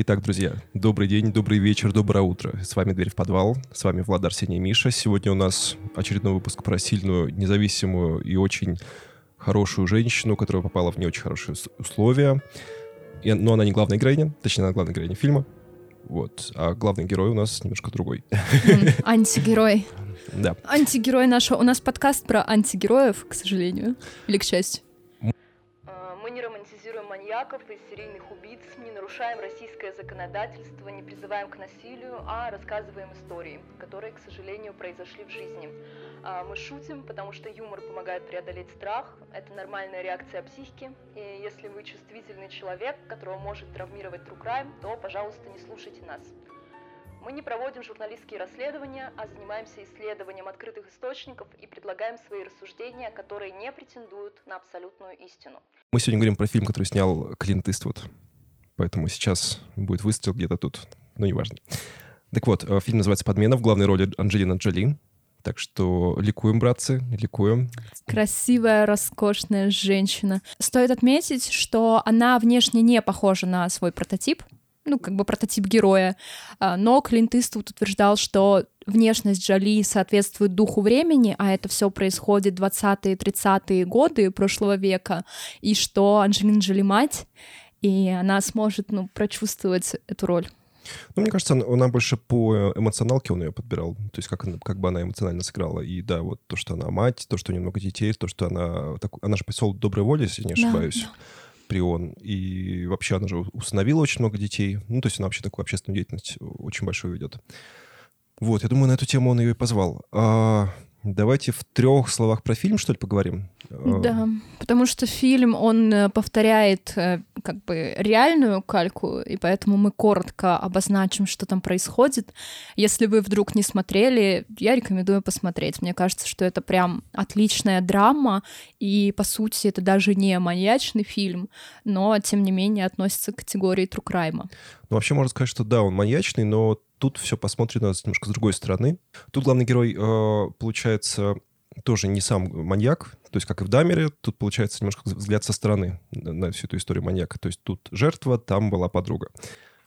Итак, друзья, добрый день, добрый вечер, доброе утро. С вами «Дверь в подвал», с вами Влад Арсений и Миша. Сегодня у нас очередной выпуск про сильную, независимую и очень хорошую женщину, которая попала в не очень хорошие условия. И, но она не главная героиня, точнее, она главная героиня фильма. Вот. А главный герой у нас немножко другой. Антигерой. Да. Антигерой нашего. У нас подкаст про антигероев, к сожалению. Или к счастью. Маньяков и серийных убийц, не нарушаем российское законодательство, не призываем к насилию, а рассказываем истории, которые, к сожалению, произошли в жизни. А, мы шутим, потому что юмор помогает преодолеть страх, это нормальная реакция психики, и если вы чувствительный человек, которого может травмировать true crime, то, пожалуйста, не слушайте нас. Мы не проводим журналистские расследования, а занимаемся исследованием открытых источников и предлагаем свои рассуждения, которые не претендуют на абсолютную истину. Мы сегодня говорим про фильм, который снял Клинт Иствуд. Поэтому сейчас будет выстрел где-то тут. Но неважно. Так вот, э, фильм называется «Подмена». В главной роли Анджелина Джоли. Так что ликуем, братцы, ликуем. Красивая, роскошная женщина. Стоит отметить, что она внешне не похожа на свой прототип ну, как бы прототип героя. А, но Клинт Иствуд утверждал, что внешность Джоли соответствует духу времени, а это все происходит 20-е, 30-е годы прошлого века, и что Анджелина Джоли мать, и она сможет, ну, прочувствовать эту роль. Ну, мне кажется, она, она больше по эмоционалке он ее подбирал. То есть как, она, как бы она эмоционально сыграла. И да, вот то, что она мать, то, что у нее много детей, то, что она... Так, она же посол доброй воли, если не ошибаюсь. Да, да. Прион. И вообще она же установила очень много детей. Ну, то есть она вообще такую общественную деятельность очень большую ведет. Вот, я думаю, на эту тему он ее и позвал. А, Давайте в трех словах про фильм, что ли, поговорим? Да, потому что фильм, он э, повторяет э, как бы реальную кальку, и поэтому мы коротко обозначим, что там происходит. Если вы вдруг не смотрели, я рекомендую посмотреть. Мне кажется, что это прям отличная драма, и, по сути, это даже не маньячный фильм, но, тем не менее, относится к категории crime. Ну, вообще, можно сказать, что да, он маньячный, но тут все посмотрено немножко с другой стороны. Тут главный герой, э, получается, тоже не сам маньяк, то есть как и в Дамере, тут получается немножко взгляд со стороны на всю эту историю маньяка. То есть тут жертва, там была подруга.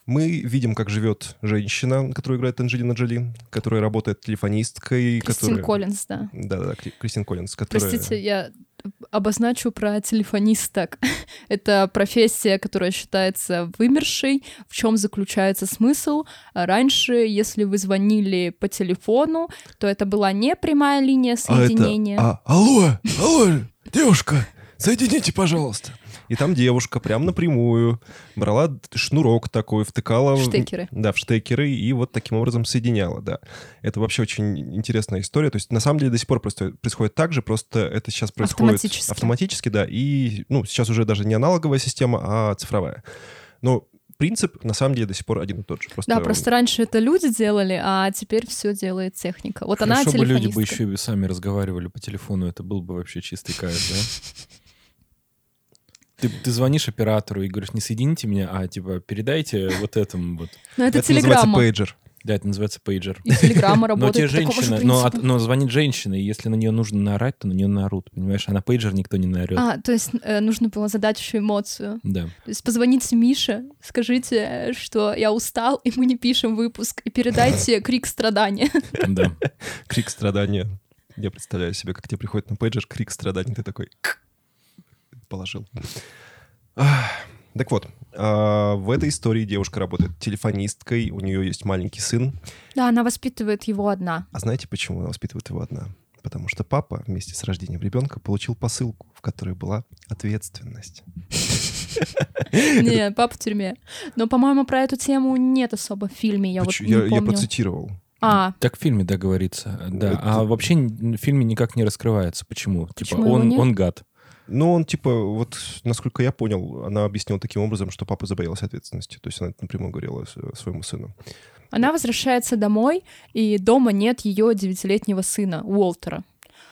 Мы видим, как живет женщина, которую играет Анджелина Джоли, которая работает телефонисткой. Кристин которая... Коллинз, да. Да-да, Кристин Коллинз, которая... Простите, я обозначу про телефонисток. Это профессия, которая считается вымершей. В чем заключается смысл? Раньше, если вы звонили по телефону, то это была не прямая линия соединения. А, это, а алло, алло, девушка, соедините, пожалуйста. И там девушка прям напрямую брала шнурок такой, втыкала... В штекеры. Да, в штекеры, и вот таким образом соединяла, да. Это вообще очень интересная история. То есть на самом деле до сих пор просто происходит так же, просто это сейчас происходит автоматически, автоматически да. И, ну, сейчас уже даже не аналоговая система, а цифровая. Но принцип на самом деле до сих пор один и тот же. Просто... Да, просто раньше это люди делали, а теперь все делает техника. Вот Хорошо она бы люди бы еще и сами разговаривали по телефону, это был бы вообще чистый кайф, да? Ты, ты звонишь оператору и говоришь, не соедините меня, а типа передайте вот этому вот. Ну это, это телеграмма. пейджер. Да, это называется пейджер. И телеграмма работает Но тебе женщина, но, но звонит женщина, и если на нее нужно наорать, то на нее наорут, понимаешь? А на пейджер никто не наорет. А, то есть э, нужно было задать еще эмоцию. Да. То есть позвоните Мише, скажите, что я устал, и мы не пишем выпуск, и передайте крик страдания. Да. Крик страдания. Я представляю себе, как тебе приходит на пейджер крик страдания, ты такой положил. Так вот, а, в этой истории девушка работает телефонисткой, у нее есть маленький сын. Да, она воспитывает его одна. А знаете, почему она воспитывает его одна? Потому что папа вместе с рождением ребенка получил посылку, в которой была ответственность. Не, папа в тюрьме. Но, по-моему, про эту тему нет особо в фильме. Я вот не помню. Я процитировал. А. Так в фильме, да, говорится. Да. А вообще в фильме никак не раскрывается. Почему? Типа, Почему он, он гад. Ну, он, типа, вот, насколько я понял, она объяснила таким образом, что папа забоялся ответственности. То есть она напрямую говорила своему сыну. Она возвращается домой, и дома нет ее девятилетнего сына, Уолтера.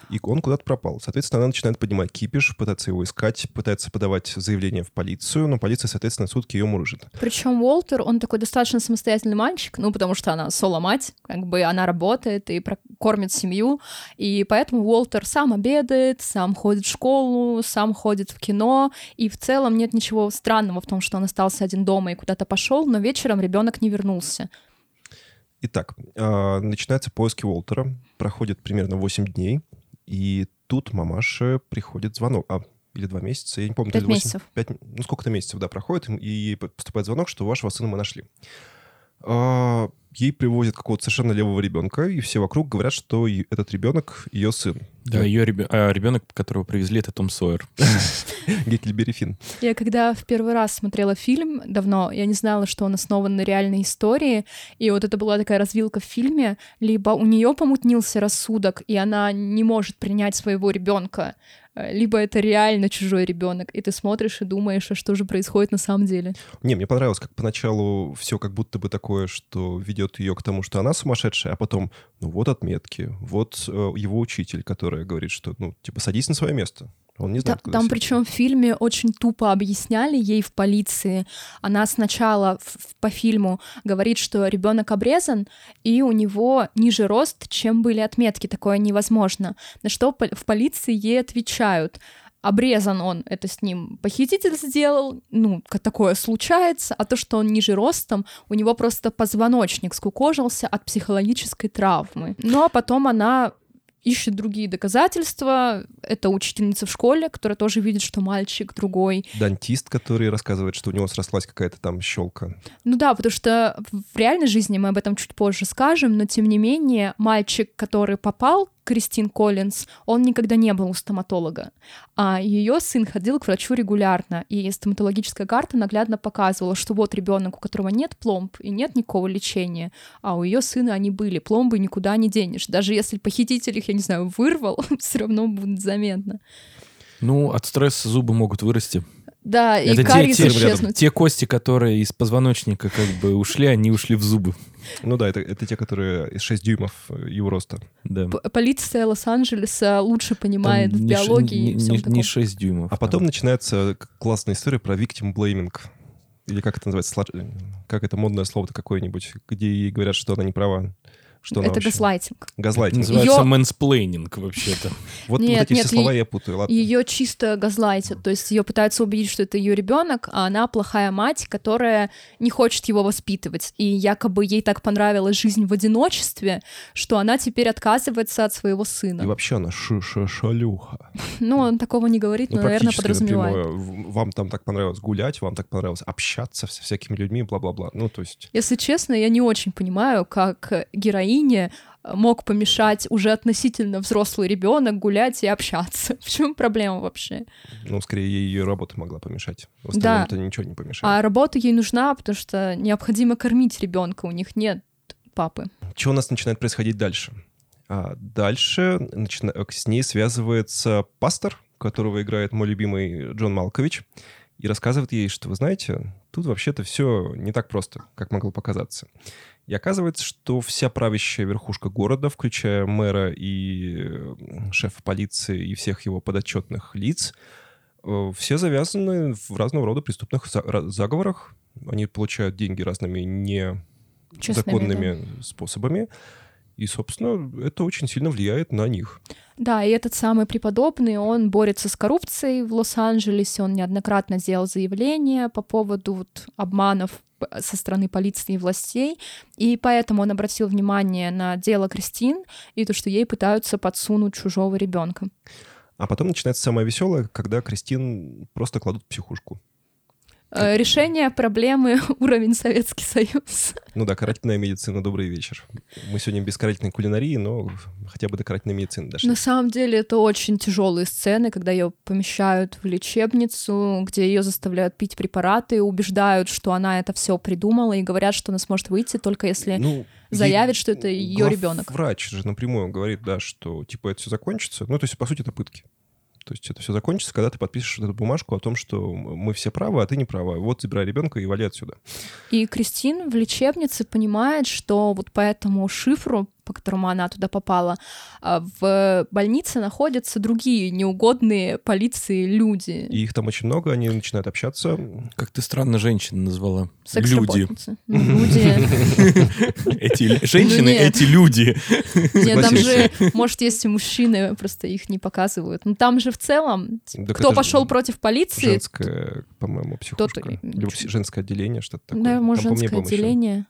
И он куда-то пропал. Соответственно, она начинает поднимать кипиш, пытаться его искать, пытается подавать заявление в полицию, но полиция, соответственно, сутки ее мурыжит. Причем Уолтер, он такой достаточно самостоятельный мальчик, ну, потому что она соло-мать, как бы она работает и кормит семью, и поэтому Уолтер сам обедает, сам ходит в школу, сам ходит в кино, и в целом нет ничего странного в том, что он остался один дома и куда-то пошел, но вечером ребенок не вернулся. Итак, э, начинаются поиски Уолтера, проходит примерно 8 дней, и тут мамаше приходит звонок. А, или два месяца, я не помню. Пять 8, месяцев. 5, ну, сколько-то месяцев, да, проходит, и поступает звонок, что вашего сына мы нашли. А, ей привозят какого-то совершенно левого ребенка, и все вокруг говорят, что этот ребенок ее сын. Да, ее реб... а, ребенок, которого привезли, это Том Сойер. Геккельбери Финн. Я когда в первый раз смотрела фильм давно, я не знала, что он основан на реальной истории, и вот это была такая развилка в фильме, либо у нее помутнился рассудок, и она не может принять своего ребенка, либо это реально чужой ребенок, и ты смотришь и думаешь, а что же происходит на самом деле. Не, мне понравилось, как поначалу все как будто бы такое, что ведет ее к тому, что она сумасшедшая, а потом, ну вот отметки, вот э, его учитель, который говорит, что, ну, типа, садись на свое место. Он не знает, да, Там причем в фильме очень тупо объясняли ей в полиции. Она сначала в, по фильму говорит, что ребенок обрезан, и у него ниже рост, чем были отметки. Такое невозможно. На что в полиции ей отвечают обрезан он, это с ним похититель сделал, ну, такое случается, а то, что он ниже ростом, у него просто позвоночник скукожился от психологической травмы. Ну, а потом она ищет другие доказательства. Это учительница в школе, которая тоже видит, что мальчик другой. Дантист, который рассказывает, что у него срослась какая-то там щелка. Ну да, потому что в реальной жизни мы об этом чуть позже скажем, но тем не менее мальчик, который попал Кристин Коллинз, он никогда не был у стоматолога. А ее сын ходил к врачу регулярно, и стоматологическая карта наглядно показывала, что вот ребенок, у которого нет пломб и нет никакого лечения, а у ее сына они были. Пломбы никуда не денешь. Даже если похититель их, я не знаю, вырвал, все равно будет заметно. Ну, от стресса зубы могут вырасти. Да, и кариес те, исчезнуть. Те кости, которые из позвоночника как бы ушли, они ушли в зубы. Ну да, это, это те, которые из 6 дюймов э, его роста. Да. Полиция Лос-Анджелеса лучше понимает Там в биологии не, и всем не, не 6 дюймов. А потом начинается классная история про victim blaming. Или как это называется? Как это модное слово-то какое-нибудь, где ей говорят, что она не права. Что это газлайтинг. Газлайтинг. Называется Её... мэнсплейнинг вообще-то. Вот, нет, вот эти нет, все слова я путаю. Ладно. Ее чисто газлайтят. То есть ее пытаются убедить, что это ее ребенок, а она плохая мать, которая не хочет его воспитывать. И якобы ей так понравилась жизнь в одиночестве, что она теперь отказывается от своего сына. И вообще она шалюха. Ну, он такого не говорит, но, ну, наверное, подразумевает. Напрямую. Вам там так понравилось гулять, вам так понравилось общаться со всякими людьми, бла-бла-бла. Ну, то есть... Если честно, я не очень понимаю, как героиня героине э, мог помешать уже относительно взрослый ребенок гулять и общаться. В чем проблема вообще? Ну, скорее, ей ее работа могла помешать. В остальном да. ничего не помешает. А работа ей нужна, потому что необходимо кормить ребенка, у них нет папы. Что у нас начинает происходить дальше? А дальше начина... с ней связывается пастор, которого играет мой любимый Джон Малкович, и рассказывает ей, что, вы знаете, тут вообще-то все не так просто, как могло показаться. И оказывается, что вся правящая верхушка города, включая мэра и шефа полиции и всех его подотчетных лиц, э, все завязаны в разного рода преступных заговорах. Они получают деньги разными незаконными да. способами. И, собственно, это очень сильно влияет на них. Да, и этот самый преподобный, он борется с коррупцией в Лос-Анджелесе, он неоднократно сделал заявления по поводу вот, обманов со стороны полиции и властей, и поэтому он обратил внимание на дело Кристин и то, что ей пытаются подсунуть чужого ребенка. А потом начинается самое веселое, когда Кристин просто кладут в психушку. Э, решение проблемы уровень Советский Союз. Ну да, карательная медицина, добрый вечер. Мы сегодня без карательной кулинарии, но хотя бы до карательной медицины дошли. На самом деле это очень тяжелые сцены, когда ее помещают в лечебницу, где ее заставляют пить препараты, убеждают, что она это все придумала, и говорят, что она сможет выйти только если ну, заявит, что это ее ребенок. Врач же напрямую говорит, да, что типа это все закончится. Ну, то есть, по сути, это пытки. То есть это все закончится, когда ты подпишешь эту бумажку о том, что мы все правы, а ты не права. Вот забирай ребенка и вали отсюда. И Кристин в лечебнице понимает, что вот по этому шифру по которому она туда попала, а в больнице находятся другие неугодные полиции люди. И их там очень много, они начинают общаться. Как ты странно женщин назвала. Люди. Ну, Люди. Эти женщины, Ну, эти люди. Нет, там же, может, есть и мужчины, просто их не показывают. Но там же в целом, кто пошел против полиции, Женское, по-моему, психушка. Женское отделение, что-то такое. Да, может, женское отделение.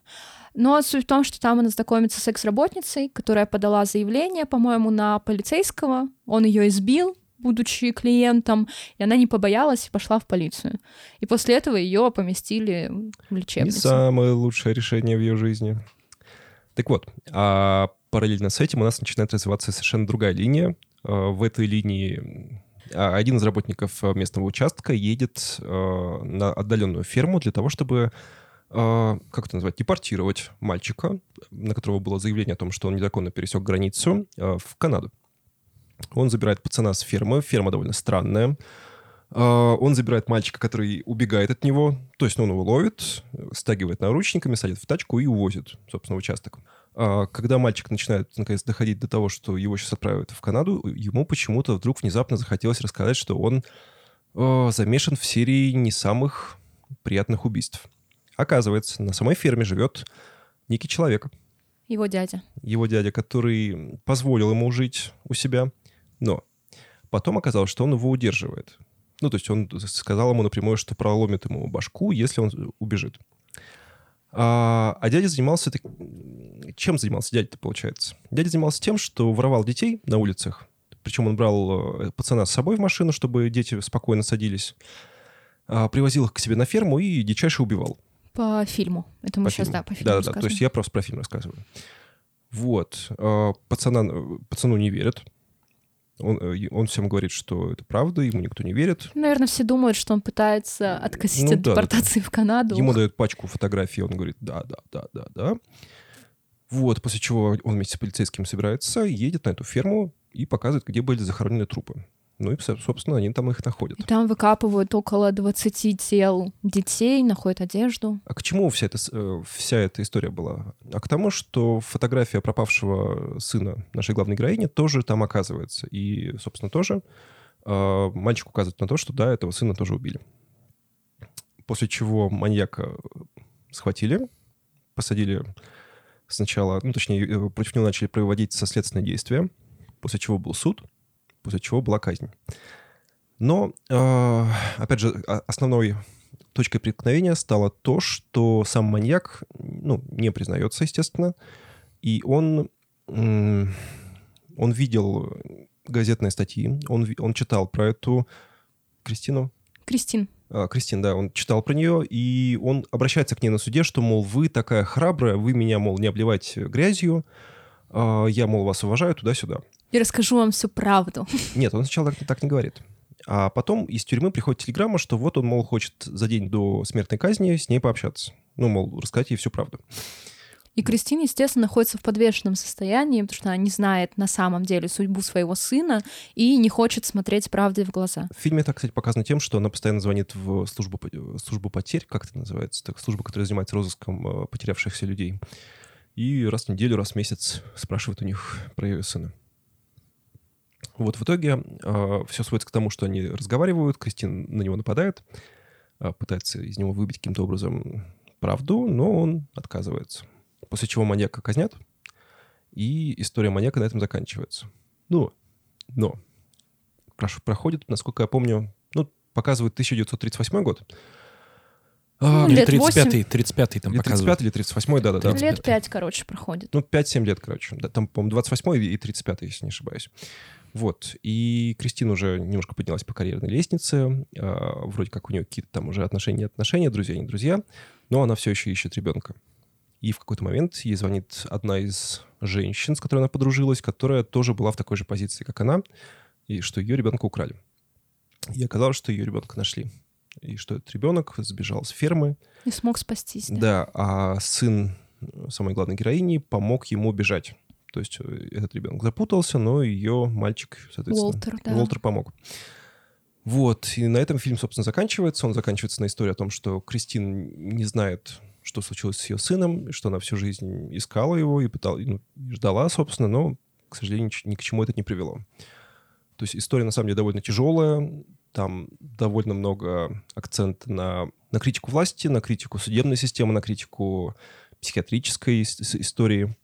Но суть в том, что там она знакомится с секс-работницей, которая подала заявление, по-моему, на полицейского. Он ее избил, будучи клиентом, и она не побоялась и пошла в полицию. И после этого ее поместили в Не лечебницу. самое лучшее решение в ее жизни. Так вот, а параллельно с этим у нас начинает развиваться совершенно другая линия. А, В этой линии а, один из работников а, местного участка едет на отдаленную ферму для того, чтобы как это назвать, депортировать мальчика, на которого было заявление о том, что он незаконно пересек границу, а, в Канаду. Он забирает пацана с фермы. Ферма довольно странная. А, Он забирает мальчика, который убегает от него. То есть он его ловит, стагивает наручниками, садит в тачку и увозит, собственно, в участок. А, Когда мальчик начинает, наконец, доходить до того, что его сейчас отправят в Канаду, ему почему-то вдруг внезапно захотелось рассказать, что он замешан в серии не самых приятных убийств. Оказывается, на самой ферме живет некий человек, Его дядя. его дядя, который позволил ему жить у себя, но потом оказалось, что он его удерживает. Ну, то есть он сказал ему напрямую, что проломит ему башку, если он убежит. А, а дядя занимался... так- Чем занимался дядя-то, получается? Дядя занимался тем, что воровал детей на улицах. Причем он брал э, пацана с собой в машину, чтобы дети спокойно садились. А, привозил их к себе на ферму и дичайше убивал. По фильму. Это мы По сейчас, фильму. да, по фильму Да, да, да. То есть я просто про фильм рассказываю. Вот. А, Пацана, пацану не верят. Он, э, он всем говорит, что это правда, ему никто не верит. Наверное, все думают, что он пытается откосить Ну от да, да, да. депортации в Канаду. Ему дают пачку фотографий, он говорит, да, да, да, да, да. Вот, после чего он вместе с полицейским собирается, едет на эту ферму и показывает, где были захоронены трупы. Ну и, со- собственно, они там их находят. И там выкапывают около 20 тел детей, находят одежду. А к чему вся эта, э, вся эта история была? А к тому, что фотография пропавшего сына нашей главной героини тоже там оказывается. И, собственно, тоже э, мальчик указывает на то, что да, этого сына тоже убили. После чего маньяка схватили, посадили сначала, ну, точнее, э, против него начали проводить соследственные действия, после чего был суд, после чего была казнь. Но, э, опять же, основной точкой преткновения стало то, что сам маньяк, ну, не признается, естественно, и он, он видел газетные статьи, он, он читал про эту Кристину, Кристин. а, Кристин, да, он читал про нее, и он обращается к ней на суде, что, мол, вы такая храбрая, вы меня, мол, не обливайте грязью, а, я, мол, вас уважаю туда-сюда. И расскажу вам всю правду. Нет, он сначала так, так не говорит. А потом из тюрьмы приходит телеграмма, что вот он, мол, хочет за день до смертной казни с ней пообщаться. Ну, мол, рассказать ей всю правду. И Кристина, естественно, находится в подвешенном состоянии, потому что она не знает на самом деле судьбу своего сына и не хочет смотреть правде в глаза. В фильме это, кстати, показано тем, что она постоянно звонит в службу, э, службу потерь, как это называется, так, служба, которая занимается розыском э, потерявшихся людей. И раз в неделю, раз в месяц спрашивает у них про ее сына. Вот в итоге все сводится к тому, что они разговаривают, Кристин на него нападает, э, пытается из него выбить каким-то образом правду, но он отказывается. После чего маньяка казнят, и история маньяка на этом заканчивается. Ну, но прош- проходит, насколько я помню, ну, показывает 1938 год. А, Ну, Или лет 35-й, 35-й там или 35 показывают. или 38 да-да-да. Лет пять, короче, проходит. Ну, 5-7 лет, короче. Да, там, по-моему, 28 и 35 если не ошибаюсь. Вот. И Кристина уже немножко поднялась по карьерной лестнице. А, вроде как у нее какие-то там уже отношения, отношения, друзья, не друзья. Но она все еще ищет ребенка. И в какой-то момент ей звонит одна из женщин, с которой она подружилась, которая тоже была в такой же позиции, как она, и что ее ребенка украли. И оказалось, что ее ребенка нашли. И что этот ребенок сбежал с фермы, И смог спастись. Да. да, а сын самой главной героини помог ему бежать. То есть э, этот ребенок запутался, но ее мальчик, соответственно, Уолтер, да. Уолтер помог. Вот, и на этом фильм, собственно, заканчивается. Он заканчивается на истории о том, что Кристин не знает, что случилось с ее сыном, что она всю жизнь искала его и пыталась, ну, ждала, собственно, но, к сожалению, ни к чему это не привело. То есть история, на самом деле, довольно тяжелая, там довольно много акцента на, на критику власти, на критику судебной системы, на критику психиатрической истории.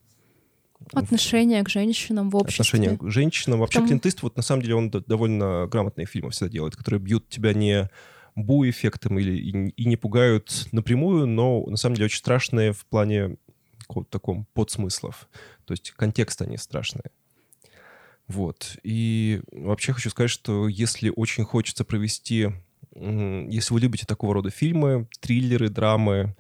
Отношение к женщинам в обществе. Отношение к женщинам. Вообще Потому... Клинт вот на самом деле, он довольно грамотные фильмы всегда делает, которые бьют тебя не бу-эффектом или и, и не пугают напрямую, но на самом деле очень страшные в плане какого-то таком подсмыслов. То есть контекст они страшные. Вот. И вообще хочу сказать, что если очень хочется провести... Если вы любите такого рода фильмы, триллеры, драмы,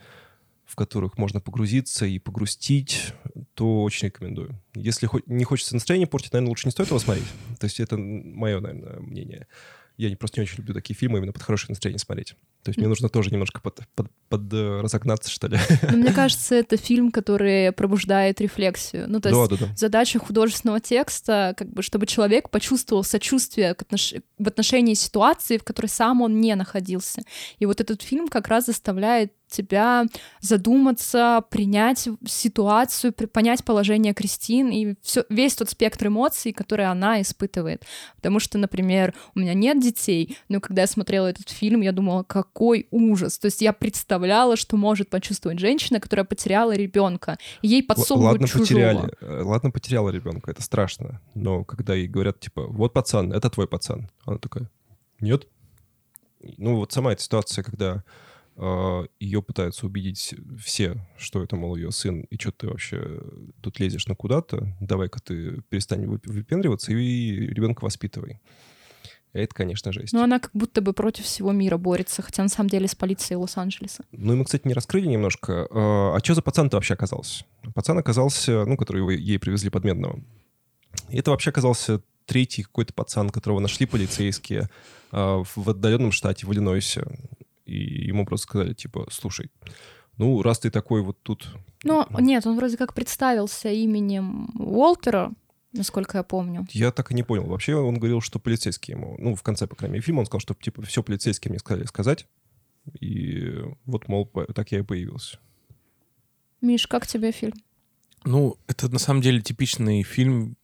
в которых можно погрузиться и погрустить, то очень рекомендую. Если не хочется настроение портить, наверное, лучше не стоит его смотреть. То есть это мое, наверное, мнение. Я просто не очень люблю такие фильмы именно под хорошее настроение смотреть. То есть мне нужно тоже немножко под, под, под э, разогнаться, что ли. Но мне кажется, это фильм, который пробуждает рефлексию. Ну, то есть да, да, да. задача художественного текста, как бы, чтобы человек почувствовал сочувствие отнош... в отношении ситуации, в которой сам он не находился. И вот этот фильм как раз заставляет тебя задуматься, принять ситуацию, понять положение Кристин и все, весь тот спектр эмоций, которые она испытывает. Потому что, например, у меня нет детей, но когда я смотрела этот фильм, я думала, какой ужас. То есть я представляла, что может почувствовать женщина, которая потеряла ребенка. Ей подсовывают Ладно, чужого. потеряли. Э, ладно, потеряла ребенка, это страшно. Но когда ей говорят, типа, вот пацан, это твой пацан. Она такая, нет. Ну вот сама эта ситуация, когда а, ее пытаются убедить все, что это, мол, ее сын, и что ты вообще тут лезешь на куда-то, давай-ка ты перестань выпендриваться и ребенка воспитывай. Это, конечно, жесть. Но она как будто бы против всего мира борется, хотя на самом деле с полицией Лос-Анджелеса. Ну и мы, кстати, не раскрыли немножко. А, а что за пацан-то вообще оказался? Пацан оказался, ну, который ей привезли под Медного. И это вообще оказался третий какой-то пацан, которого нашли полицейские а, в отдаленном штате, в Иллинойсе и ему просто сказали, типа, слушай, ну, раз ты такой вот тут... Ну, нет, он вроде как представился именем Уолтера, насколько я помню. Я так и не понял. Вообще он говорил, что полицейские ему... Ну, в конце, по крайней мере, фильма он сказал, что, типа, все полицейские мне сказали сказать. И вот, мол, так я и появился. Миш, как тебе фильм? Ну, это на самом деле типичный фильм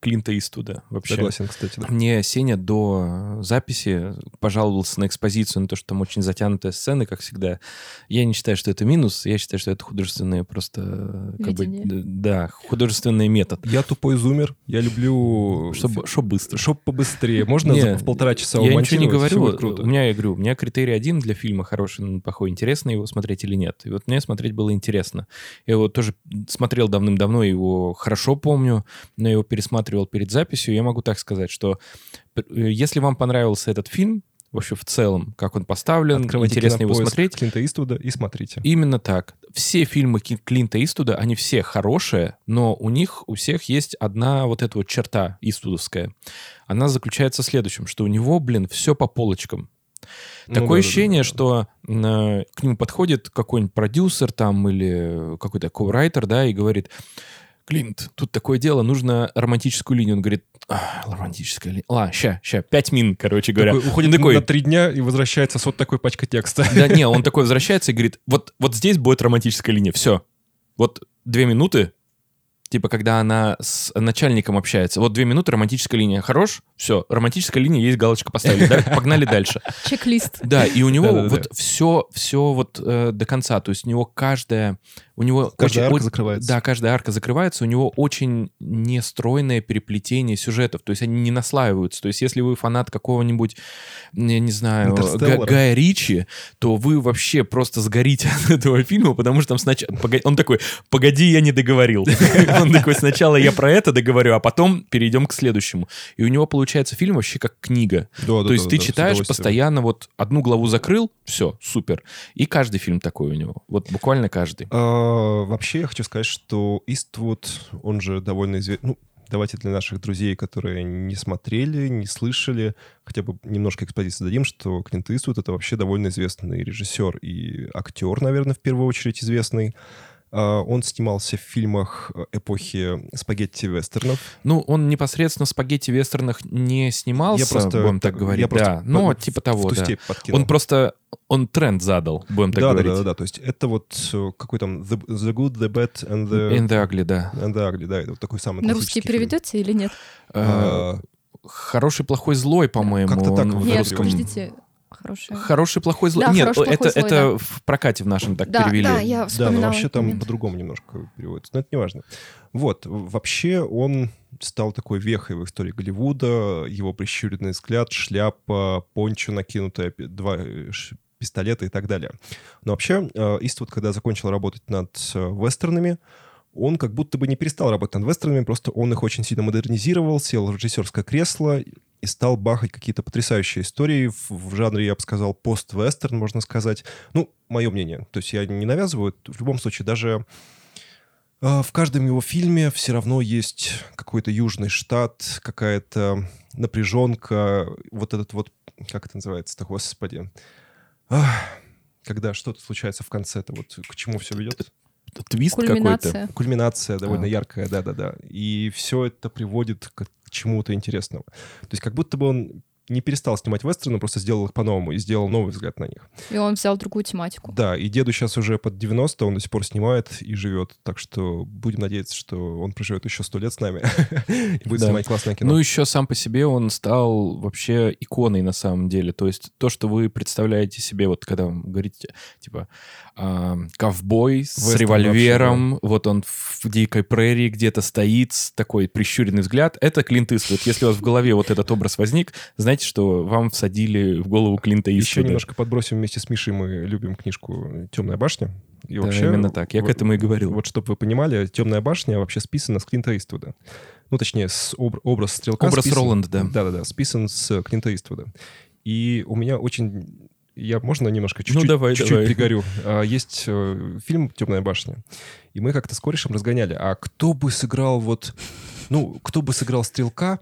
Клинта Иствуда вообще. Согласен, кстати. Да. Мне Сеня до записи пожаловался на экспозицию, на то, что там очень затянутые сцены, как всегда. Я не считаю, что это минус, я считаю, что это художественный просто... Как бы, да, художественный метод. Я тупой зумер, я люблю... Чтобы шо быстро. Чтоб побыстрее. Можно не, в полтора часа Я ничего не говорю. Круто. У меня, я говорю, у меня критерий один для фильма хороший, плохой, интересно его смотреть или нет. И вот мне смотреть было интересно. Я вот тоже смотрел давным-давно, его хорошо помню, но его пересматривал перед записью. Я могу так сказать, что э, если вам понравился этот фильм, вообще в целом, как он поставлен, Открывайте интересно его смотреть. Клинта Иствуда и смотрите. Именно так. Все фильмы Клинта Иствуда, они все хорошие, но у них у всех есть одна вот эта вот черта иствудовская. Она заключается в следующем, что у него, блин, все по полочкам. Ну Такое да, ощущение, да, да, что э, к нему подходит какой-нибудь продюсер там или какой-то коурайтер, да, и говорит, Клинт, тут такое дело, нужно романтическую линию. Он говорит, а, романтическая линия. Ладно, ща, ща, пять мин, короче говоря. Такой, уходит такой, на три дня и возвращается с вот такой пачкой текста. Да не, он такой возвращается и говорит, вот, вот здесь будет романтическая линия, все. Вот две минуты, типа, когда она с начальником общается. Вот две минуты, романтическая линия. Хорош? Все, романтическая линия есть, галочка поставили. Да? Погнали дальше. Чек-лист. Да, и у него вот все, все вот э, до конца. То есть у него каждая у него каждая очень, арка закрывается. Да, каждая арка закрывается. У него очень нестройное переплетение сюжетов. То есть они не наслаиваются. То есть если вы фанат какого-нибудь, не, не знаю, Гая Ричи, то вы вообще просто сгорите от этого фильма, потому что там сначала... Он такой, погоди, я не договорил. Он такой, сначала я про это договорю, а потом перейдем к следующему. И у него получается фильм вообще как книга. То есть ты читаешь постоянно, вот одну главу закрыл, все, супер. И каждый фильм такой у него. Вот буквально каждый. А, вообще я хочу сказать, что Иствуд, он же довольно известный... Ну, давайте для наших друзей, которые не смотрели, не слышали, хотя бы немножко экспозиции дадим, что Клинт Иствуд — это вообще довольно известный режиссер и актер, наверное, в первую очередь известный. А, он снимался в фильмах э, эпохи спагетти-вестернов. Ну, он непосредственно в спагетти-вестернах не снимался, я просто, будем так говорить. Я да, но типа того, да. Он просто, он тренд задал, будем так да, говорить. Да, да, да, то есть это вот э, какой там the, the Good, The Bad and the... And the Ugly, да. And the Ugly, да, это вот такой самый На русский переведете или нет? А, хороший, плохой, злой, по-моему. Как-то так в русском. подождите, хороший. Хороший, плохой, злой. Да, Нет, хороший, это, плохой, это да. в прокате в нашем так да, перевели. Да, я Да, но вообще там по-другому немножко переводится. Но это не важно. Вот, вообще он стал такой вехой в истории Голливуда. Его прищуренный взгляд, шляпа, пончо накинутая, два э, пистолета и так далее. Но вообще э, Иствуд, когда закончил работать над э, вестернами, он как будто бы не перестал работать над вестернами, просто он их очень сильно модернизировал, сел в режиссерское кресло и стал бахать какие-то потрясающие истории в, в жанре, я бы сказал, пост-вестерн, можно сказать. Ну, мое мнение. То есть я не навязываю. В любом случае, даже э, в каждом его фильме все равно есть какой-то южный штат, какая-то напряженка, вот этот вот, как это называется-то, господи, Ах, когда что-то случается в конце, это вот к чему все ведет? Твист какой-то. Кульминация довольно а. яркая, да-да-да. И все это приводит к чему-то интересному. То есть как будто бы он не перестал снимать вестерны, просто сделал их по-новому и сделал новый взгляд на них. И он взял другую тематику. Да, и деду сейчас уже под 90, он до сих пор снимает и живет. Так что будем надеяться, что он проживет еще сто лет с нами и будет да. снимать классное кино. Ну, еще сам по себе он стал вообще иконой на самом деле. То есть то, что вы представляете себе, вот когда вы говорите, типа, э, ковбой с Вестern револьвером, вообще, да. вот он в дикой прерии где-то стоит, такой прищуренный взгляд, это Клинт Иствуд. Если у вас в голове вот этот образ возник, знаете, знаете, что вам всадили в голову Клинта Иствуда. Еще немножко подбросим вместе с Мишей, мы любим книжку «Темная башня». И да, вообще, именно так. Я вот, к этому и говорил. Вот, чтобы вы понимали, «Темная башня» вообще списана с Клинта Иствуда. Ну, точнее, с об, образ Стрелка Образ списан, Роланда, да. Да-да-да, списан с Клинта Иствуда. И у меня очень... Я, можно немножко чуть-чуть, ну, давай, чуть-чуть давай. пригорю? А, есть э, фильм «Темная башня», и мы как-то с корешем разгоняли. А кто бы сыграл вот... Ну, кто бы сыграл Стрелка,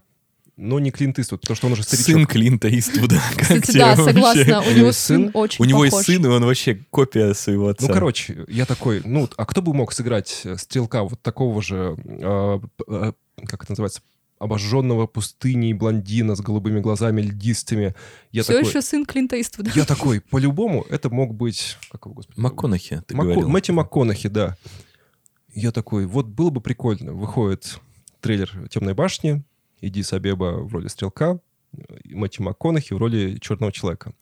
но не Клинт Иствуд, потому что он уже старичок. Сын Клинта Иствуда. Кстати, да, согласна. У него сын очень У него есть сын, и он вообще копия своего отца. Ну, короче, я такой, ну, а кто бы мог сыграть э, стрелка вот такого же, а, а, как это называется, обожженного пустыней блондина с голубыми глазами льдистыми. Я Все такой, еще сын Клинта Иствуда. Я такой, по-любому, это мог быть... Как его, господи? МакКонахи, ты Мак... говорил. Мэтью МакКонахи, да. Я такой, вот было бы прикольно. Выходит трейлер «Темной башни», Иди Сабеба в роли Стрелка, Мэтью МакКонахи в роли Черного Человека.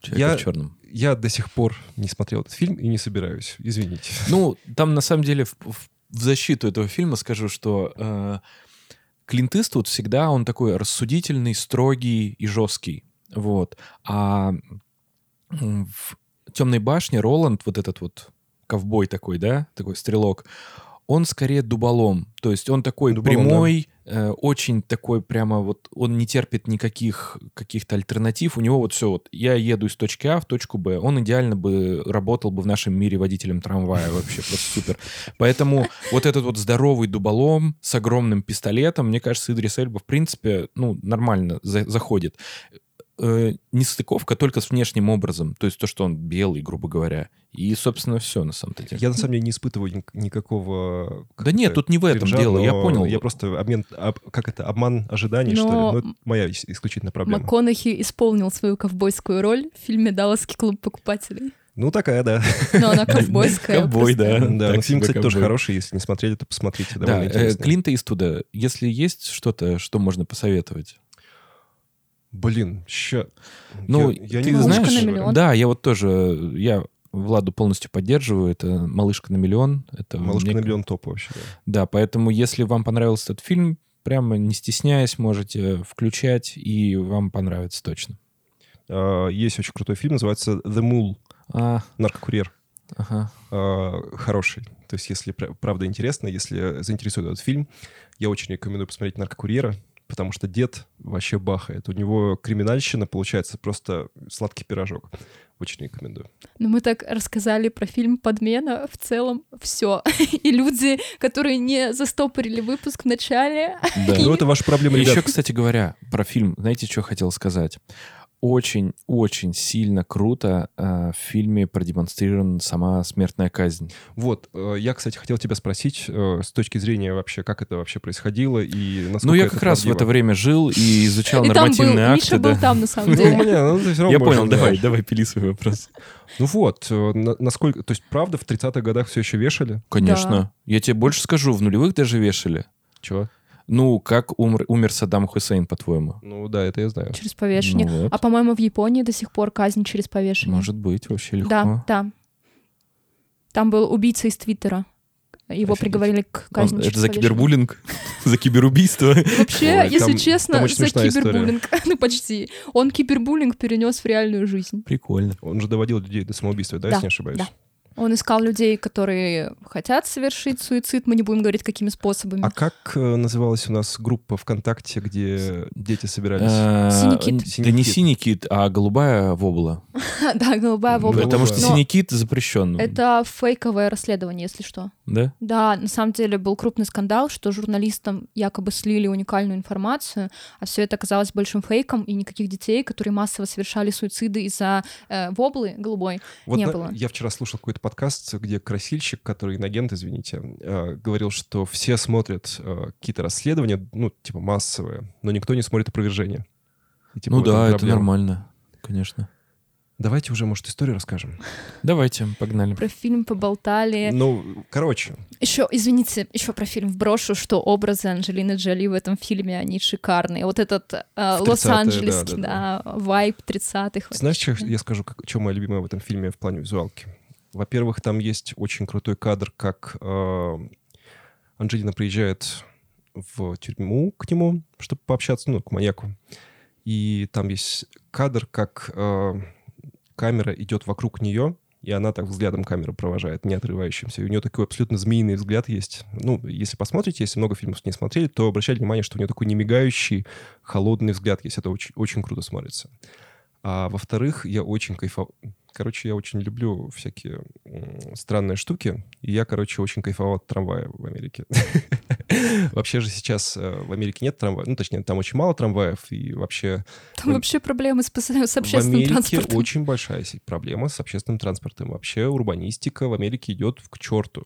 Человека я, в черном. Я до сих пор не смотрел этот фильм и не собираюсь. Извините. Ну, там на самом деле в, в, в защиту этого фильма скажу, что э, Клинт Иствуд всегда он такой рассудительный, строгий и жесткий. Вот. А в «Темной башне» Роланд, вот этот вот ковбой такой, да, такой стрелок, он скорее дуболом. То есть он такой дуболом, прямой, да. Э, очень такой прямо вот, он не терпит никаких каких-то альтернатив. У него вот все вот, я еду из точки А в точку Б. Он идеально бы работал бы в нашем мире водителем трамвая вообще, просто супер. Поэтому вот этот вот здоровый дуболом с огромным пистолетом, мне кажется, Идрис Эльба в принципе, ну, нормально за заходит э, нестыковка только с внешним образом. То есть то, что он белый, грубо говоря. И, собственно, все на самом деле. Я, на самом деле, не испытываю никакого... Да нет, тут не в этом дело, я понял. Я просто обмен... Об, как это, обман ожиданий, Но... что ли? Ну, это моя исключительно проблема. МакКонахи исполнил свою ковбойскую роль в фильме «Далласский клуб покупателей». Ну, такая, да. Но она ковбойская. Ковбой, да. Да, но фильм, кстати, тоже хороший. Если не смотрели, то посмотрите. Да, э, Клинта Иствуда. Если есть что-то, что можно посоветовать? Блин, ща... Ну, я, я ты не знаешь, да, я вот тоже, я Владу полностью поддерживаю. Это «Малышка на миллион». Это «Малышка мне... на миллион» топ вообще, да. Да, поэтому если вам понравился этот фильм, прямо не стесняясь, можете включать, и вам понравится точно. Uh, есть очень крутой фильм, называется «The Mule». А. «Наркокурьер». Ага. Uh, хороший. То есть, если правда интересно, если заинтересует этот фильм, я очень рекомендую посмотреть «Наркокурьера» потому что дед вообще бахает. У него криминальщина получается просто сладкий пирожок. Очень рекомендую. Ну, мы так рассказали про фильм «Подмена». В целом все. И люди, которые не застопорили выпуск в начале... Да, ну это ваша проблема, Еще, кстати говоря, про фильм, знаете, что хотел сказать? Очень-очень сильно круто э, в фильме продемонстрирована сама смертная казнь. Вот, э, я, кстати, хотел тебя спросить э, с точки зрения вообще, как это вообще происходило и насколько Ну, я как раз в это время жил и изучал нормативные акты. Миша был там, на самом деле. Ну, я понял, давай, давай, пили свой вопрос. Ну вот, насколько... То есть, правда, в 30-х годах все еще вешали? Конечно. Я тебе больше скажу, в нулевых даже вешали. Чего? Ну, как умер, умер Саддам Хусейн, по-твоему? Ну да, это я знаю. Через повешение. Ну, вот. А по-моему, в Японии до сих пор казнь через повешение. Может быть, вообще легко. Да, да. Там был убийца из Твиттера. Его Офигеть. приговорили к казни. Это за кибербуллинг? За киберубийство? Вообще, если честно, за кибербуллинг. Ну, почти. Он кибербуллинг перенес в реальную жизнь. Прикольно. Он же доводил людей до самоубийства, да, если не ошибаюсь? Да. Он искал людей, которые хотят совершить суицид. Мы не будем говорить, какими способами. А как э, называлась у нас группа ВКонтакте, где дети собирались? Э, синий Да не синий кит, а голубая вобла. Да, голубая вобла. Потому что синий кит запрещен. Это фейковое расследование, если что. Да? Да, на самом деле был крупный скандал, что журналистам якобы слили уникальную информацию, а все это оказалось большим фейком, и никаких детей, которые массово совершали суициды из-за э, воблы голубой, не было. Я вчера слушал какой-то подкаст, где красильщик, который инагент, извините, э, говорил, что все смотрят э, какие-то расследования, ну, типа массовые, но никто не смотрит опровержение. И, типа, ну да, это нормально, конечно. Давайте уже, может, историю расскажем. Давайте, погнали. Про фильм поболтали. Ну, короче. Еще, извините, еще про фильм вброшу, что образы Анджелины Джоли в этом фильме, они шикарные. Вот этот э, Лос-Анджелесский, да, да, да, вайб 30-х. Знаешь, что я скажу, как, что мое любимое в этом фильме в плане визуалки? Во-первых, там есть очень крутой кадр, как э, Анджелина приезжает в тюрьму к нему, чтобы пообщаться, ну, к маньяку. И там есть кадр, как э, камера идет вокруг нее, и она так взглядом камеры провожает, не отрывающимся. И у нее такой абсолютно змеиный взгляд есть. Ну, если посмотрите, если много фильмов не смотрели, то обращайте внимание, что у нее такой немигающий, холодный взгляд есть. Это очень, очень круто смотрится. А во-вторых, я очень кайфовал. Короче, я очень люблю всякие странные штуки. И я, короче, очень кайфовал от трамвая в Америке. Вообще же сейчас э, в Америке нет трамваев. Ну, точнее, там очень мало трамваев. И вообще... Там вообще проблемы с общественным транспортом. В Америке очень большая проблема с общественным транспортом. Вообще урбанистика в Америке идет к черту.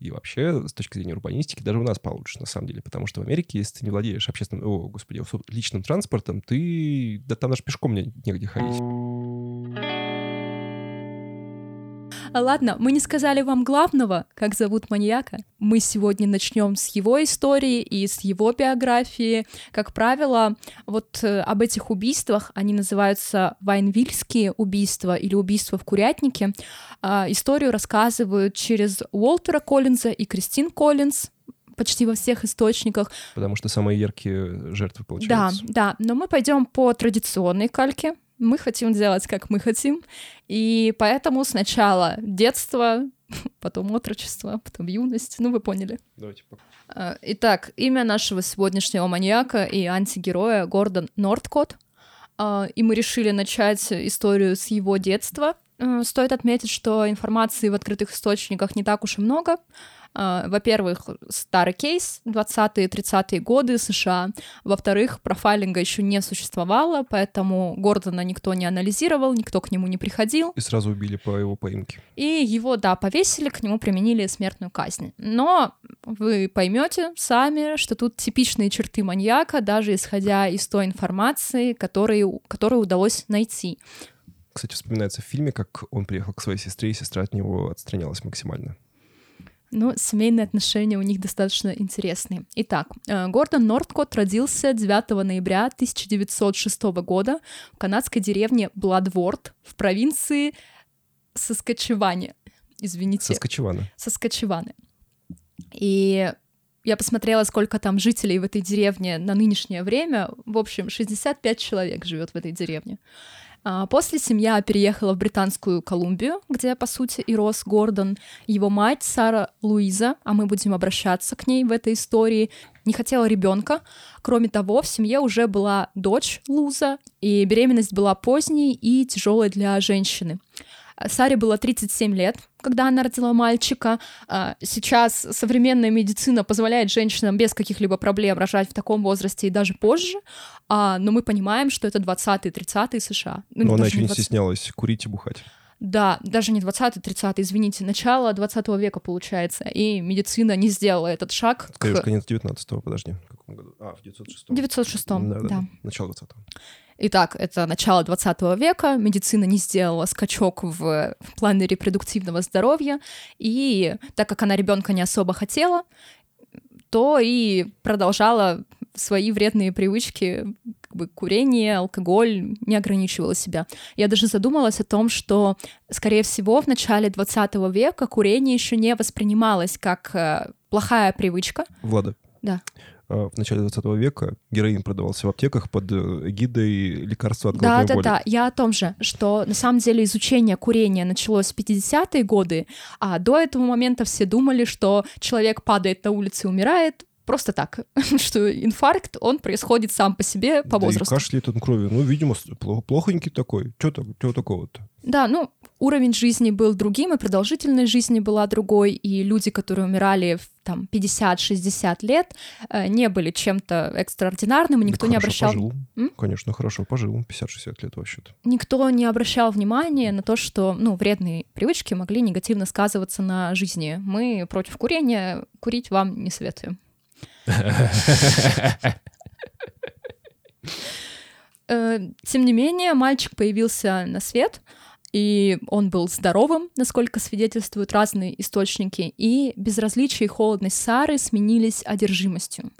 И вообще, с точки зрения урбанистики, даже у нас получше, на самом деле. Потому что в Америке, если ты не владеешь общественным... О, господи, личным транспортом, ты... Да там даже пешком негде ходить. Ладно, мы не сказали вам главного, как зовут маньяка. Мы сегодня начнем с его истории и с его биографии. Как правило, вот э, об этих убийствах, они называются Вайнвильские убийства или убийства в курятнике, э, историю рассказывают через Уолтера Коллинза и Кристин Коллинз, почти во всех источниках. Потому что самые яркие жертвы получаются. Да, да. Но мы пойдем по традиционной кальке мы хотим делать, как мы хотим, и поэтому сначала детство, потом отрочество, потом юность, ну вы поняли. Давайте а, Итак, имя нашего сегодняшнего маньяка и антигероя Гордон Нордкот, а, и мы решили начать историю с его детства. А, стоит отметить, что информации в открытых источниках не так уж и много, во-первых, старый кейс, 20-е, 30-е годы США. Во-вторых, профайлинга еще не существовало, поэтому Гордона никто не анализировал, никто к нему не приходил. И сразу убили по его поимке. И его, да, повесили, к нему применили смертную казнь. Но вы поймете сами, что тут типичные черты маньяка, даже исходя из той информации, которую, которую удалось найти. Кстати, вспоминается в фильме, как он приехал к своей сестре, и сестра от него отстранялась максимально. Ну, семейные отношения у них достаточно интересные. Итак, э, Гордон Нордкот родился 9 ноября 1906 года в канадской деревне Бладворд в провинции Соскочеване. Извините. Соскочеваны. Соскочеваны. И я посмотрела, сколько там жителей в этой деревне на нынешнее время. В общем, 65 человек живет в этой деревне. А, после семья переехала в Британскую Колумбию, где, по сути, и рос Гордон. Его мать, Сара Луиза, а мы будем обращаться к ней в этой истории, не хотела ребенка. Кроме того, в семье уже была дочь Луза, и беременность была поздней и тяжелой для женщины. Саре было 37 лет, когда она родила мальчика. А, сейчас современная медицина позволяет женщинам без каких-либо проблем рожать в таком возрасте и даже позже, а, но мы понимаем, что это 20-е, 30-е США. Ну, но она еще не 20... стеснялась курить и бухать. Да, даже не 20 30 извините, начало 20 века получается, и медицина не сделала этот шаг. Скорее к... конец 19-го, подожди, в каком году? А, в 906 906 да, да, да. начало 20-го. Итак, это начало 20 века, медицина не сделала скачок в, плане репродуктивного здоровья, и так как она ребенка не особо хотела, то и продолжала свои вредные привычки, как бы курение, алкоголь, не ограничивала себя. Я даже задумалась о том, что, скорее всего, в начале 20 века курение еще не воспринималось как э, плохая привычка. Влада. Да. А, в начале 20 века героин продавался в аптеках под э, гидой лекарства от головной да, боли. Да, да, я о том же, что на самом деле изучение курения началось в 50-е годы, а до этого момента все думали, что человек падает на улице и умирает, просто так, что инфаркт, он происходит сам по себе, по да возрасту. и кашляет он кровью. Ну, видимо, плохонький такой. Чего такого-то? Да, ну, уровень жизни был другим, и продолжительность жизни была другой, и люди, которые умирали в там 50-60 лет, э, не были чем-то экстраординарным, и никто ну, не обращал... Пожил. М? Конечно, хорошо пожил, 50-60 лет вообще-то. Никто не обращал внимания на то, что, ну, вредные привычки могли негативно сказываться на жизни. Мы против курения, курить вам не советуем. Э, тем не менее, мальчик появился на свет, и он был здоровым, насколько свидетельствуют разные источники, и безразличие и холодность Сары сменились одержимостью.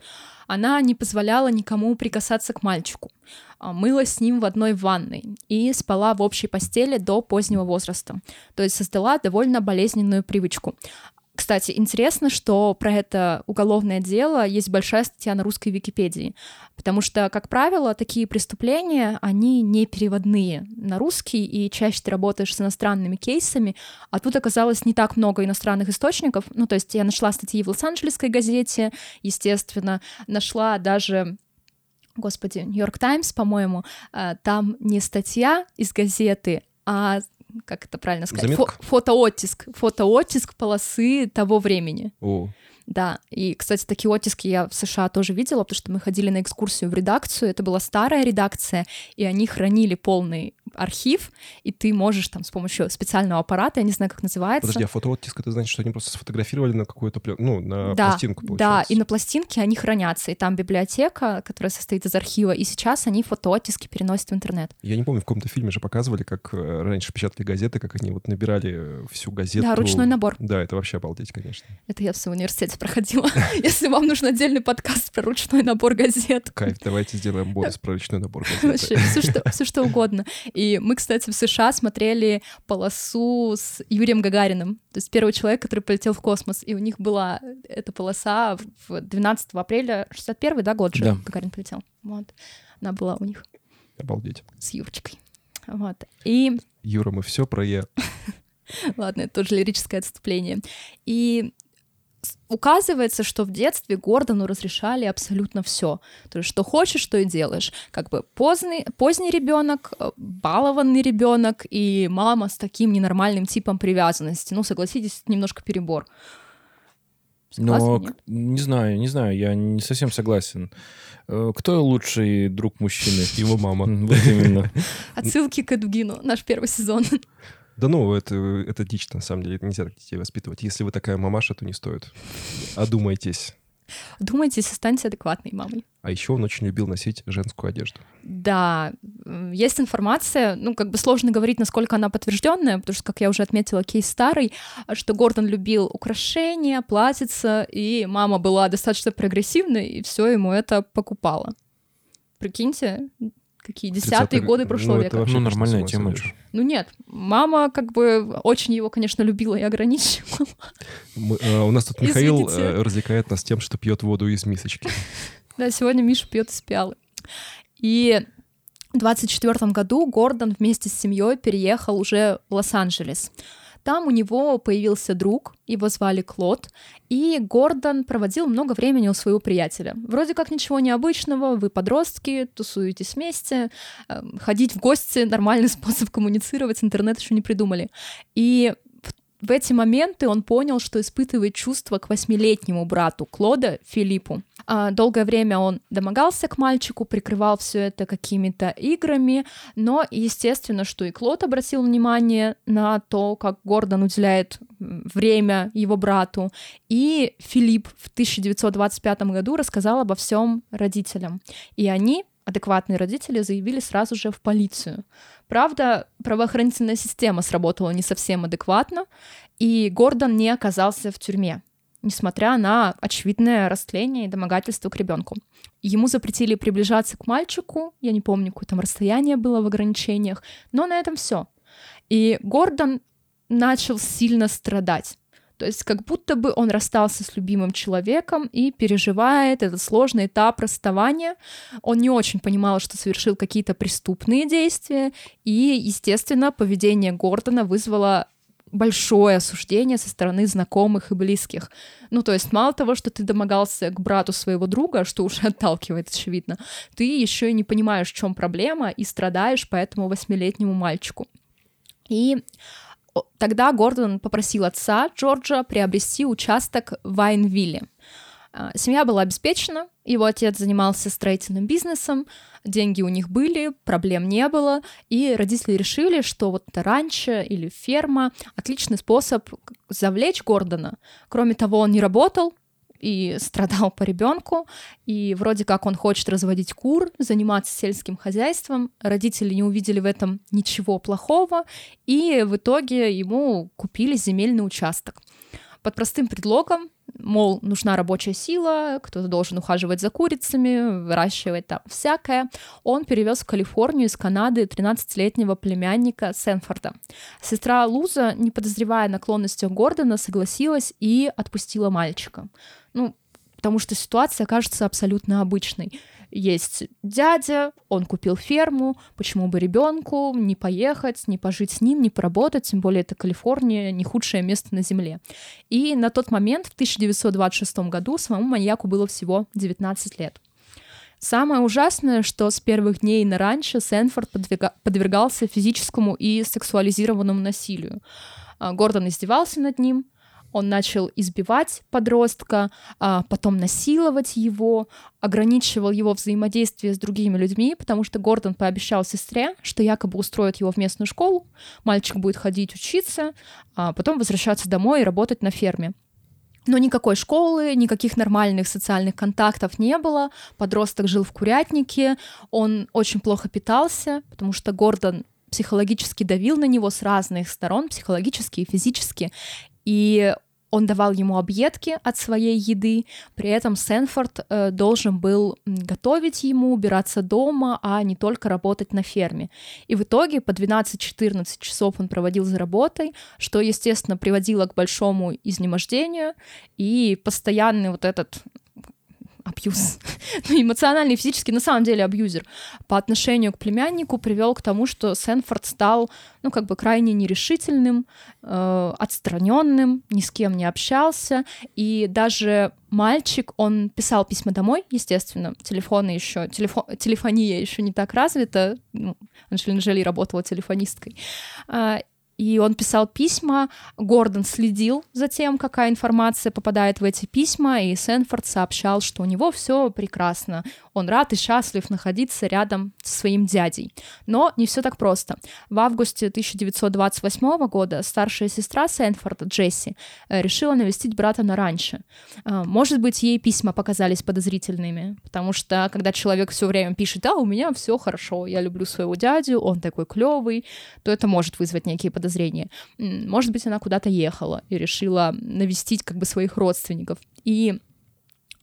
Она не позволяла никому прикасаться к мальчику, а мылась с ним в одной ванной и спала в общей постели до позднего возраста, то есть создала довольно болезненную привычку. Кстати, интересно, что про это уголовное дело есть большая статья на русской Википедии, потому что, как правило, такие преступления, они не переводные на русский, и чаще ты работаешь с иностранными кейсами, а тут оказалось не так много иностранных источников, ну, то есть я нашла статьи в Лос-Анджелесской газете, естественно, нашла даже господи, Нью-Йорк Таймс, по-моему, э, там не статья из газеты, а как это правильно сказать, Фо фотооттиск, фотооттиск полосы того времени. О. Да, и, кстати, такие оттиски я в США тоже видела, потому что мы ходили на экскурсию в редакцию, это была старая редакция, и они хранили полный архив, и ты можешь там с помощью специального аппарата, я не знаю, как называется. Подожди, а фотооттиск, это значит, что они просто сфотографировали на какую-то, ну, на да, пластинку, получается? Да, и на пластинке они хранятся, и там библиотека, которая состоит из архива, и сейчас они фотооттиски переносят в интернет. Я не помню, в каком-то фильме же показывали, как э, раньше печатали газеты, как они вот набирали всю газету. Да, ручной набор. Да, это вообще обалдеть, конечно. Это я в своем университете проходила. Если вам нужен отдельный подкаст про ручной набор газет. Кайф, давайте сделаем бонус про ручной набор газет. Вообще, все что, все что угодно. И мы, кстати, в США смотрели полосу с Юрием Гагариным, то есть первый человек, который полетел в космос, и у них была эта полоса в 12 апреля 61 да, год же да. Гагарин полетел. Вот. Она была у них. Обалдеть. С Юрочкой. Вот. И... Юра, мы все про Е. Ладно, это тоже лирическое отступление. И указывается, что в детстве Гордону разрешали абсолютно все. То есть, что хочешь, что и делаешь. Как бы поздний, поздний ребенок, э, балованный ребенок и мама с таким ненормальным типом привязанности. Ну, согласитесь, немножко перебор. Согласен, Но нет? не знаю, не знаю, я не совсем согласен. Э, кто лучший друг мужчины? Его мама. Вот именно. Отсылки к Эдугину, наш первый сезон. Да ну, это, это дичь, на самом деле. Это нельзя так детей воспитывать. Если вы такая мамаша, то не стоит. Одумайтесь. Думайтесь, останьтесь адекватной мамой. А еще он очень любил носить женскую одежду. Да, есть информация, ну, как бы сложно говорить, насколько она подтвержденная, потому что, как я уже отметила, кейс старый, что Гордон любил украшения, платьица, и мама была достаточно прогрессивной, и все ему это покупала. Прикиньте, какие десятые годы прошлого ну, века. Ну, нормальная тема. Ну нет, мама как бы очень его, конечно, любила и ограничивала. Мы, э, у нас тут Михаил э, развлекает нас тем, что пьет воду из мисочки. Да, сегодня Миша пьет из пиалы. И в 24 году Гордон вместе с семьей переехал уже в Лос-Анджелес. Там у него появился друг, его звали Клод, и Гордон проводил много времени у своего приятеля. Вроде как ничего необычного, вы подростки, тусуетесь вместе, эм, ходить в гости — нормальный способ коммуницировать, интернет еще не придумали. И в эти моменты он понял, что испытывает чувства к восьмилетнему брату Клода, Филиппу. А, долгое время он домогался к мальчику, прикрывал все это какими-то играми, но естественно, что и Клод обратил внимание на то, как Гордон уделяет время его брату, и Филипп в 1925 году рассказал обо всем родителям. И они адекватные родители заявили сразу же в полицию. Правда, правоохранительная система сработала не совсем адекватно, и Гордон не оказался в тюрьме, несмотря на очевидное растление и домогательство к ребенку. Ему запретили приближаться к мальчику, я не помню, какое там расстояние было в ограничениях, но на этом все. И Гордон начал сильно страдать. То есть как будто бы он расстался с любимым человеком и переживает этот сложный этап расставания. Он не очень понимал, что совершил какие-то преступные действия, и, естественно, поведение Гордона вызвало большое осуждение со стороны знакомых и близких. Ну, то есть мало того, что ты домогался к брату своего друга, что уже отталкивает, очевидно, ты еще и не понимаешь, в чем проблема, и страдаешь по этому восьмилетнему мальчику. И Тогда Гордон попросил отца Джорджа приобрести участок в Вайнвилле. А, семья была обеспечена, его отец занимался строительным бизнесом, деньги у них были, проблем не было, и родители решили, что вот ранчо или ферма — отличный способ завлечь Гордона. Кроме того, он не работал, и страдал по ребенку, и вроде как он хочет разводить кур, заниматься сельским хозяйством. Родители не увидели в этом ничего плохого, и в итоге ему купили земельный участок. Под простым предлогом, мол, нужна рабочая сила, кто-то должен ухаживать за курицами, выращивать там всякое, он перевез в Калифорнию из Канады 13-летнего племянника Сенфорда. Сестра Луза, не подозревая наклонности Гордона, согласилась и отпустила мальчика. Ну, потому что ситуация кажется абсолютно обычной. Есть дядя, он купил ферму, почему бы ребенку не поехать, не пожить с ним, не поработать, тем более это Калифорния, не худшее место на Земле. И на тот момент, в 1926 году, самому маньяку было всего 19 лет. Самое ужасное, что с первых дней на ранчо Сэнфорд подвергался физическому и сексуализированному насилию. А, Гордон издевался над ним, он начал избивать подростка, а потом насиловать его, ограничивал его взаимодействие с другими людьми, потому что Гордон пообещал сестре, что якобы устроит его в местную школу, мальчик будет ходить учиться, а потом возвращаться домой и работать на ферме. Но никакой школы, никаких нормальных социальных контактов не было. Подросток жил в курятнике, он очень плохо питался, потому что Гордон психологически давил на него с разных сторон, психологически и физически. И он давал ему объедки от своей еды, при этом Сенфорд э, должен был готовить ему, убираться дома, а не только работать на ферме. И в итоге по 12-14 часов он проводил за работой, что, естественно, приводило к большому изнемождению, и постоянный вот этот абьюз, ну, эмоциональный физический, на самом деле абьюзер, по отношению к племяннику привел к тому, что Сенфорд стал, ну, как бы крайне нерешительным, э, отстраненным, ни с кем не общался, и даже мальчик, он писал письма домой, естественно, телефоны еще, телефон, телефония еще не так развита, ну, Анджелина Джоли работала телефонисткой, а, и он писал письма, Гордон следил за тем, какая информация попадает в эти письма, и Сенфорд сообщал, что у него все прекрасно, он рад и счастлив находиться рядом со своим дядей. Но не все так просто. В августе 1928 года старшая сестра Сенфорда, Джесси, э, решила навестить брата на раньше. Э, может быть, ей письма показались подозрительными, потому что когда человек все время пишет, да, у меня все хорошо, я люблю своего дядю, он такой клевый, то это может вызвать некие подозрения. Может быть, она куда-то ехала и решила навестить как бы своих родственников. И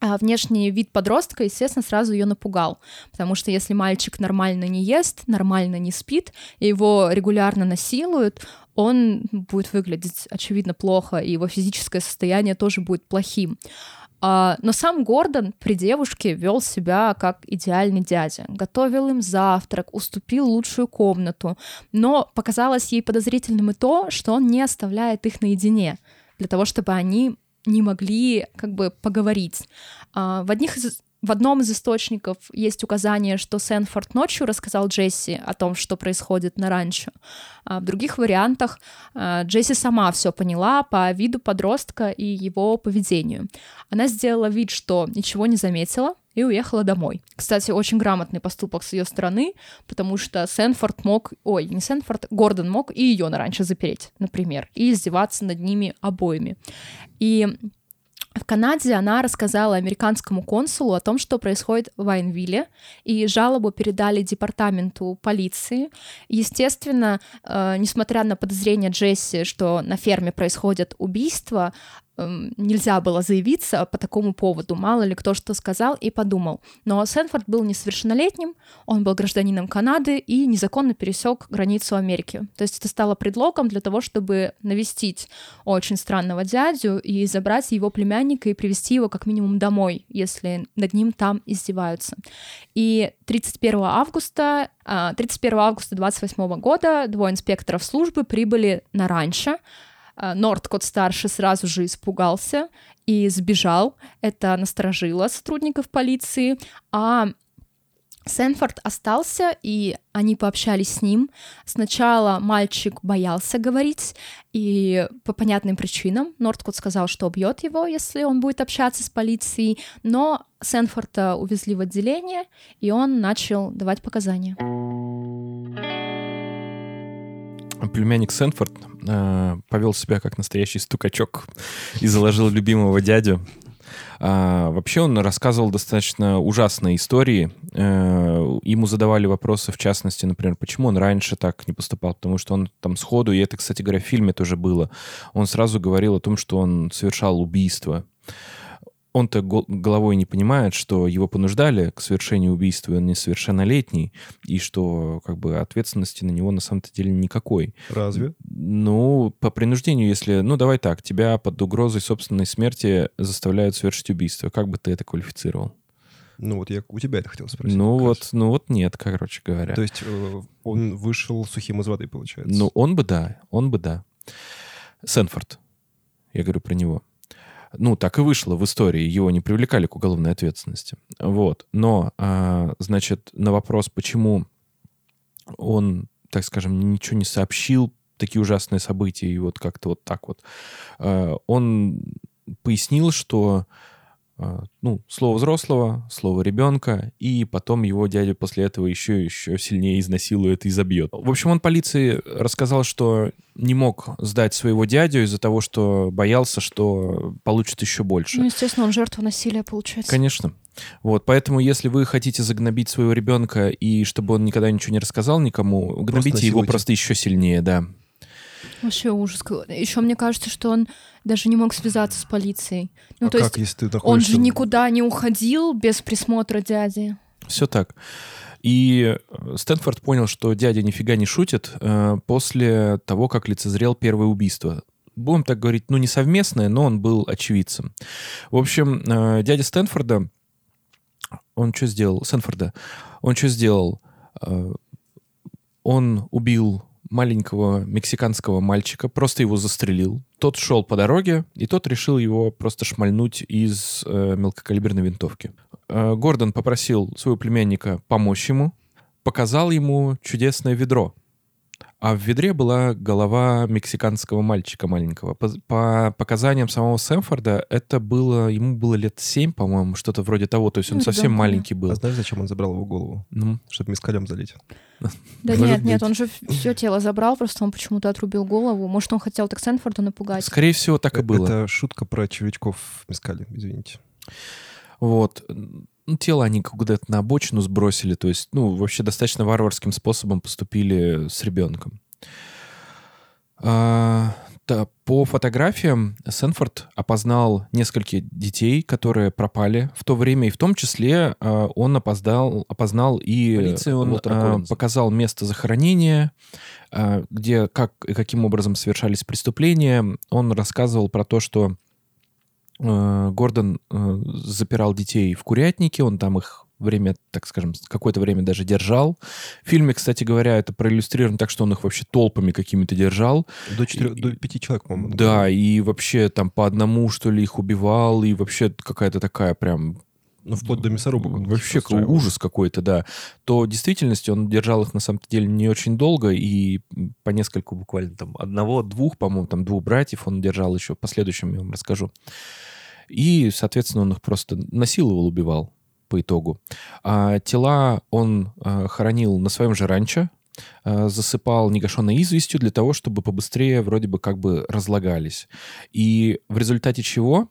внешний вид подростка, естественно, сразу ее напугал, потому что если мальчик нормально не ест, нормально не спит, его регулярно насилуют, он будет выглядеть, очевидно, плохо, и его физическое состояние тоже будет плохим. А, но сам Гордон при девушке вел себя как идеальный дядя. Готовил им завтрак, уступил лучшую комнату. Но показалось ей подозрительным и то, что он не оставляет их наедине для того, чтобы они не могли как бы поговорить. А, в одних из в одном из источников есть указание, что Сенфорд ночью рассказал Джесси о том, что происходит на ранчо. А в других вариантах а, Джесси сама все поняла по виду подростка и его поведению. Она сделала вид, что ничего не заметила, и уехала домой. Кстати, очень грамотный поступок с ее стороны, потому что Сенфорд мог, ой, не Сенфорд, Гордон мог и ее на раньше запереть, например, и издеваться над ними обоими. И в Канаде она рассказала американскому консулу о том, что происходит в Вайнвилле, и жалобу передали департаменту полиции. Естественно, э, несмотря на подозрение Джесси, что на ферме происходят убийства, нельзя было заявиться по такому поводу. Мало ли кто что сказал и подумал. Но Сэнфорд был несовершеннолетним, он был гражданином Канады и незаконно пересек границу Америки. То есть это стало предлогом для того, чтобы навестить очень странного дядю и забрать его племянника и привести его как минимум домой, если над ним там издеваются. И 31 августа 31 а, августа 28 года двое инспекторов службы прибыли на ранчо, Нордкот старший сразу же испугался и сбежал. Это насторожило сотрудников полиции. А Сенфорд остался, и они пообщались с ним. Сначала мальчик боялся говорить, и по понятным причинам Нордкот сказал, что убьет его, если он будет общаться с полицией, но Сенфорда увезли в отделение, и он начал давать показания племянник Сенфорд э, повел себя как настоящий стукачок и заложил любимого дядю. А, вообще он рассказывал достаточно ужасные истории. А, ему задавали вопросы, в частности, например, почему он раньше так не поступал, потому что он там сходу, и это, кстати говоря, в фильме тоже было, он сразу говорил о том, что он совершал убийство он-то головой не понимает, что его понуждали к совершению убийства, он несовершеннолетний, и что как бы ответственности на него на самом-то деле никакой. Разве? Ну, по принуждению, если... Ну, давай так, тебя под угрозой собственной смерти заставляют совершить убийство. Как бы ты это квалифицировал? Ну вот я у тебя это хотел спросить. Ну вот, ну вот нет, короче говоря. То есть э, он вышел сухим из воды, получается? Ну он бы да, он бы да. Сенфорд, я говорю про него. Ну, так и вышло в истории. Его не привлекали к уголовной ответственности. Вот. Но, а, значит, на вопрос, почему он, так скажем, ничего не сообщил, такие ужасные события, и вот как-то вот так вот, а, он пояснил, что ну, слово взрослого, слово ребенка, и потом его дядя после этого еще, еще сильнее изнасилует и забьет. В общем, он полиции рассказал, что не мог сдать своего дядю из-за того, что боялся, что получит еще больше. Ну, естественно, он жертва насилия, получается. Конечно. Вот, поэтому, если вы хотите загнобить своего ребенка и чтобы он никогда ничего не рассказал никому, гнобите его просто еще сильнее, да. Вообще ужас. Еще мне кажется, что он даже не мог связаться с полицией. Ну, а то как, есть если ты Он же никуда не уходил без присмотра дяди. Все так. И э, Стэнфорд понял, что дядя нифига не шутит э, после того, как лицезрел первое убийство. Будем так говорить, ну не совместное, но он был очевидцем. В общем, э, дядя Стэнфорда, он что сделал? Стэнфорда, он что сделал? Он убил маленького мексиканского мальчика, просто его застрелил. Тот шел по дороге, и тот решил его просто шмальнуть из э, мелкокалиберной винтовки. Э, Гордон попросил своего племянника помочь ему, показал ему чудесное ведро, а в ведре была голова мексиканского мальчика маленького. По, по показаниям самого Сэмфорда, это было, ему было лет семь, по-моему, что-то вроде того. То есть он ну, совсем да, маленький был. А знаешь, зачем он забрал его голову? Ну? Чтобы мискалем залить. Да Может нет, быть. нет, он же все тело забрал, просто он почему-то отрубил голову. Может, он хотел так Сэнфорда напугать. Скорее всего, так и было. Это шутка про червячков в мискале, извините. Вот ну, тело они куда-то на обочину сбросили, то есть, ну, вообще достаточно варварским способом поступили с ребенком. А, да, по фотографиям Сенфорд опознал нескольких детей, которые пропали в то время, и в том числе а, он опоздал, опознал и он вот, а, показал место захоронения, а, где как и каким образом совершались преступления. Он рассказывал про то, что Гордон э, запирал детей в курятнике, он там их время, так скажем, какое-то время даже держал. В фильме, кстати говоря, это проиллюстрировано так, что он их вообще толпами какими-то держал. До, 4, и, до пяти человек, по-моему. Да, и вообще там по одному, что ли, их убивал, и вообще какая-то такая прям ну, вплоть до мясорубок. Вообще ужас какой-то, да. То в действительности он держал их, на самом деле, не очень долго, и по нескольку буквально там одного-двух, по-моему, там двух братьев он держал еще, в последующем я вам расскажу. И, соответственно, он их просто насиловал, убивал по итогу. А тела он а, хоронил на своем же ранчо, а, засыпал негашенной известью для того, чтобы побыстрее вроде бы как бы разлагались. И в результате чего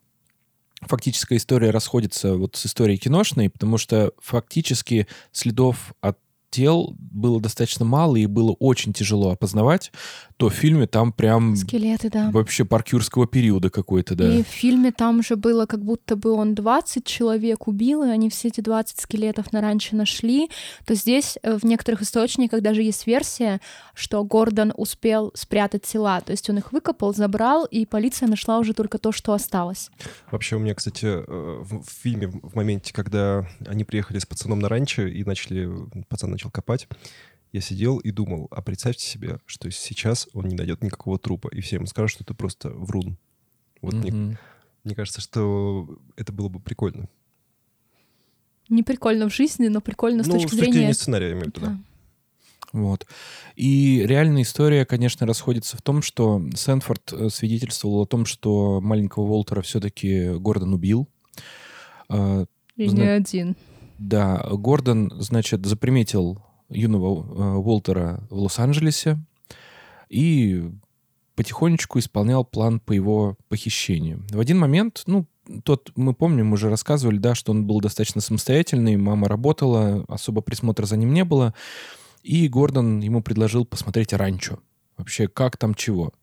фактическая история расходится вот с историей киношной, потому что фактически следов от тел было достаточно мало и было очень тяжело опознавать, то в фильме там прям... Скелеты, да. Вообще паркюрского периода какой-то, да. И в фильме там же было как будто бы он 20 человек убил, и они все эти 20 скелетов на раньше нашли. То здесь э, в некоторых источниках даже есть версия, что Гордон успел спрятать тела. То есть он их выкопал, забрал, и полиция нашла уже только то, что осталось. Вообще у меня, кстати, э, в фильме в моменте, когда они приехали с пацаном на ранчо и начали... Пацан начал копать, я сидел и думал, а представьте себе, что сейчас он не найдет никакого трупа, и все ему скажут, что это просто врун. Вот mm-hmm. мне, мне кажется, что это было бы прикольно. Не прикольно в жизни, но прикольно с ну, точки с зрения... зрения сценария, я имею в виду, да. Вот. И реальная история, конечно, расходится в том, что Сэнфорд э, свидетельствовал о том, что маленького Уолтера все-таки Гордон убил. А, и Зна... не один. Да, Гордон, значит, заприметил юного э, Уолтера в Лос-Анджелесе и потихонечку исполнял план по его похищению. В один момент, ну, тот, мы помним, мы уже рассказывали, да, что он был достаточно самостоятельный, мама работала, особо присмотра за ним не было, и Гордон ему предложил посмотреть ранчо. Вообще, как там чего.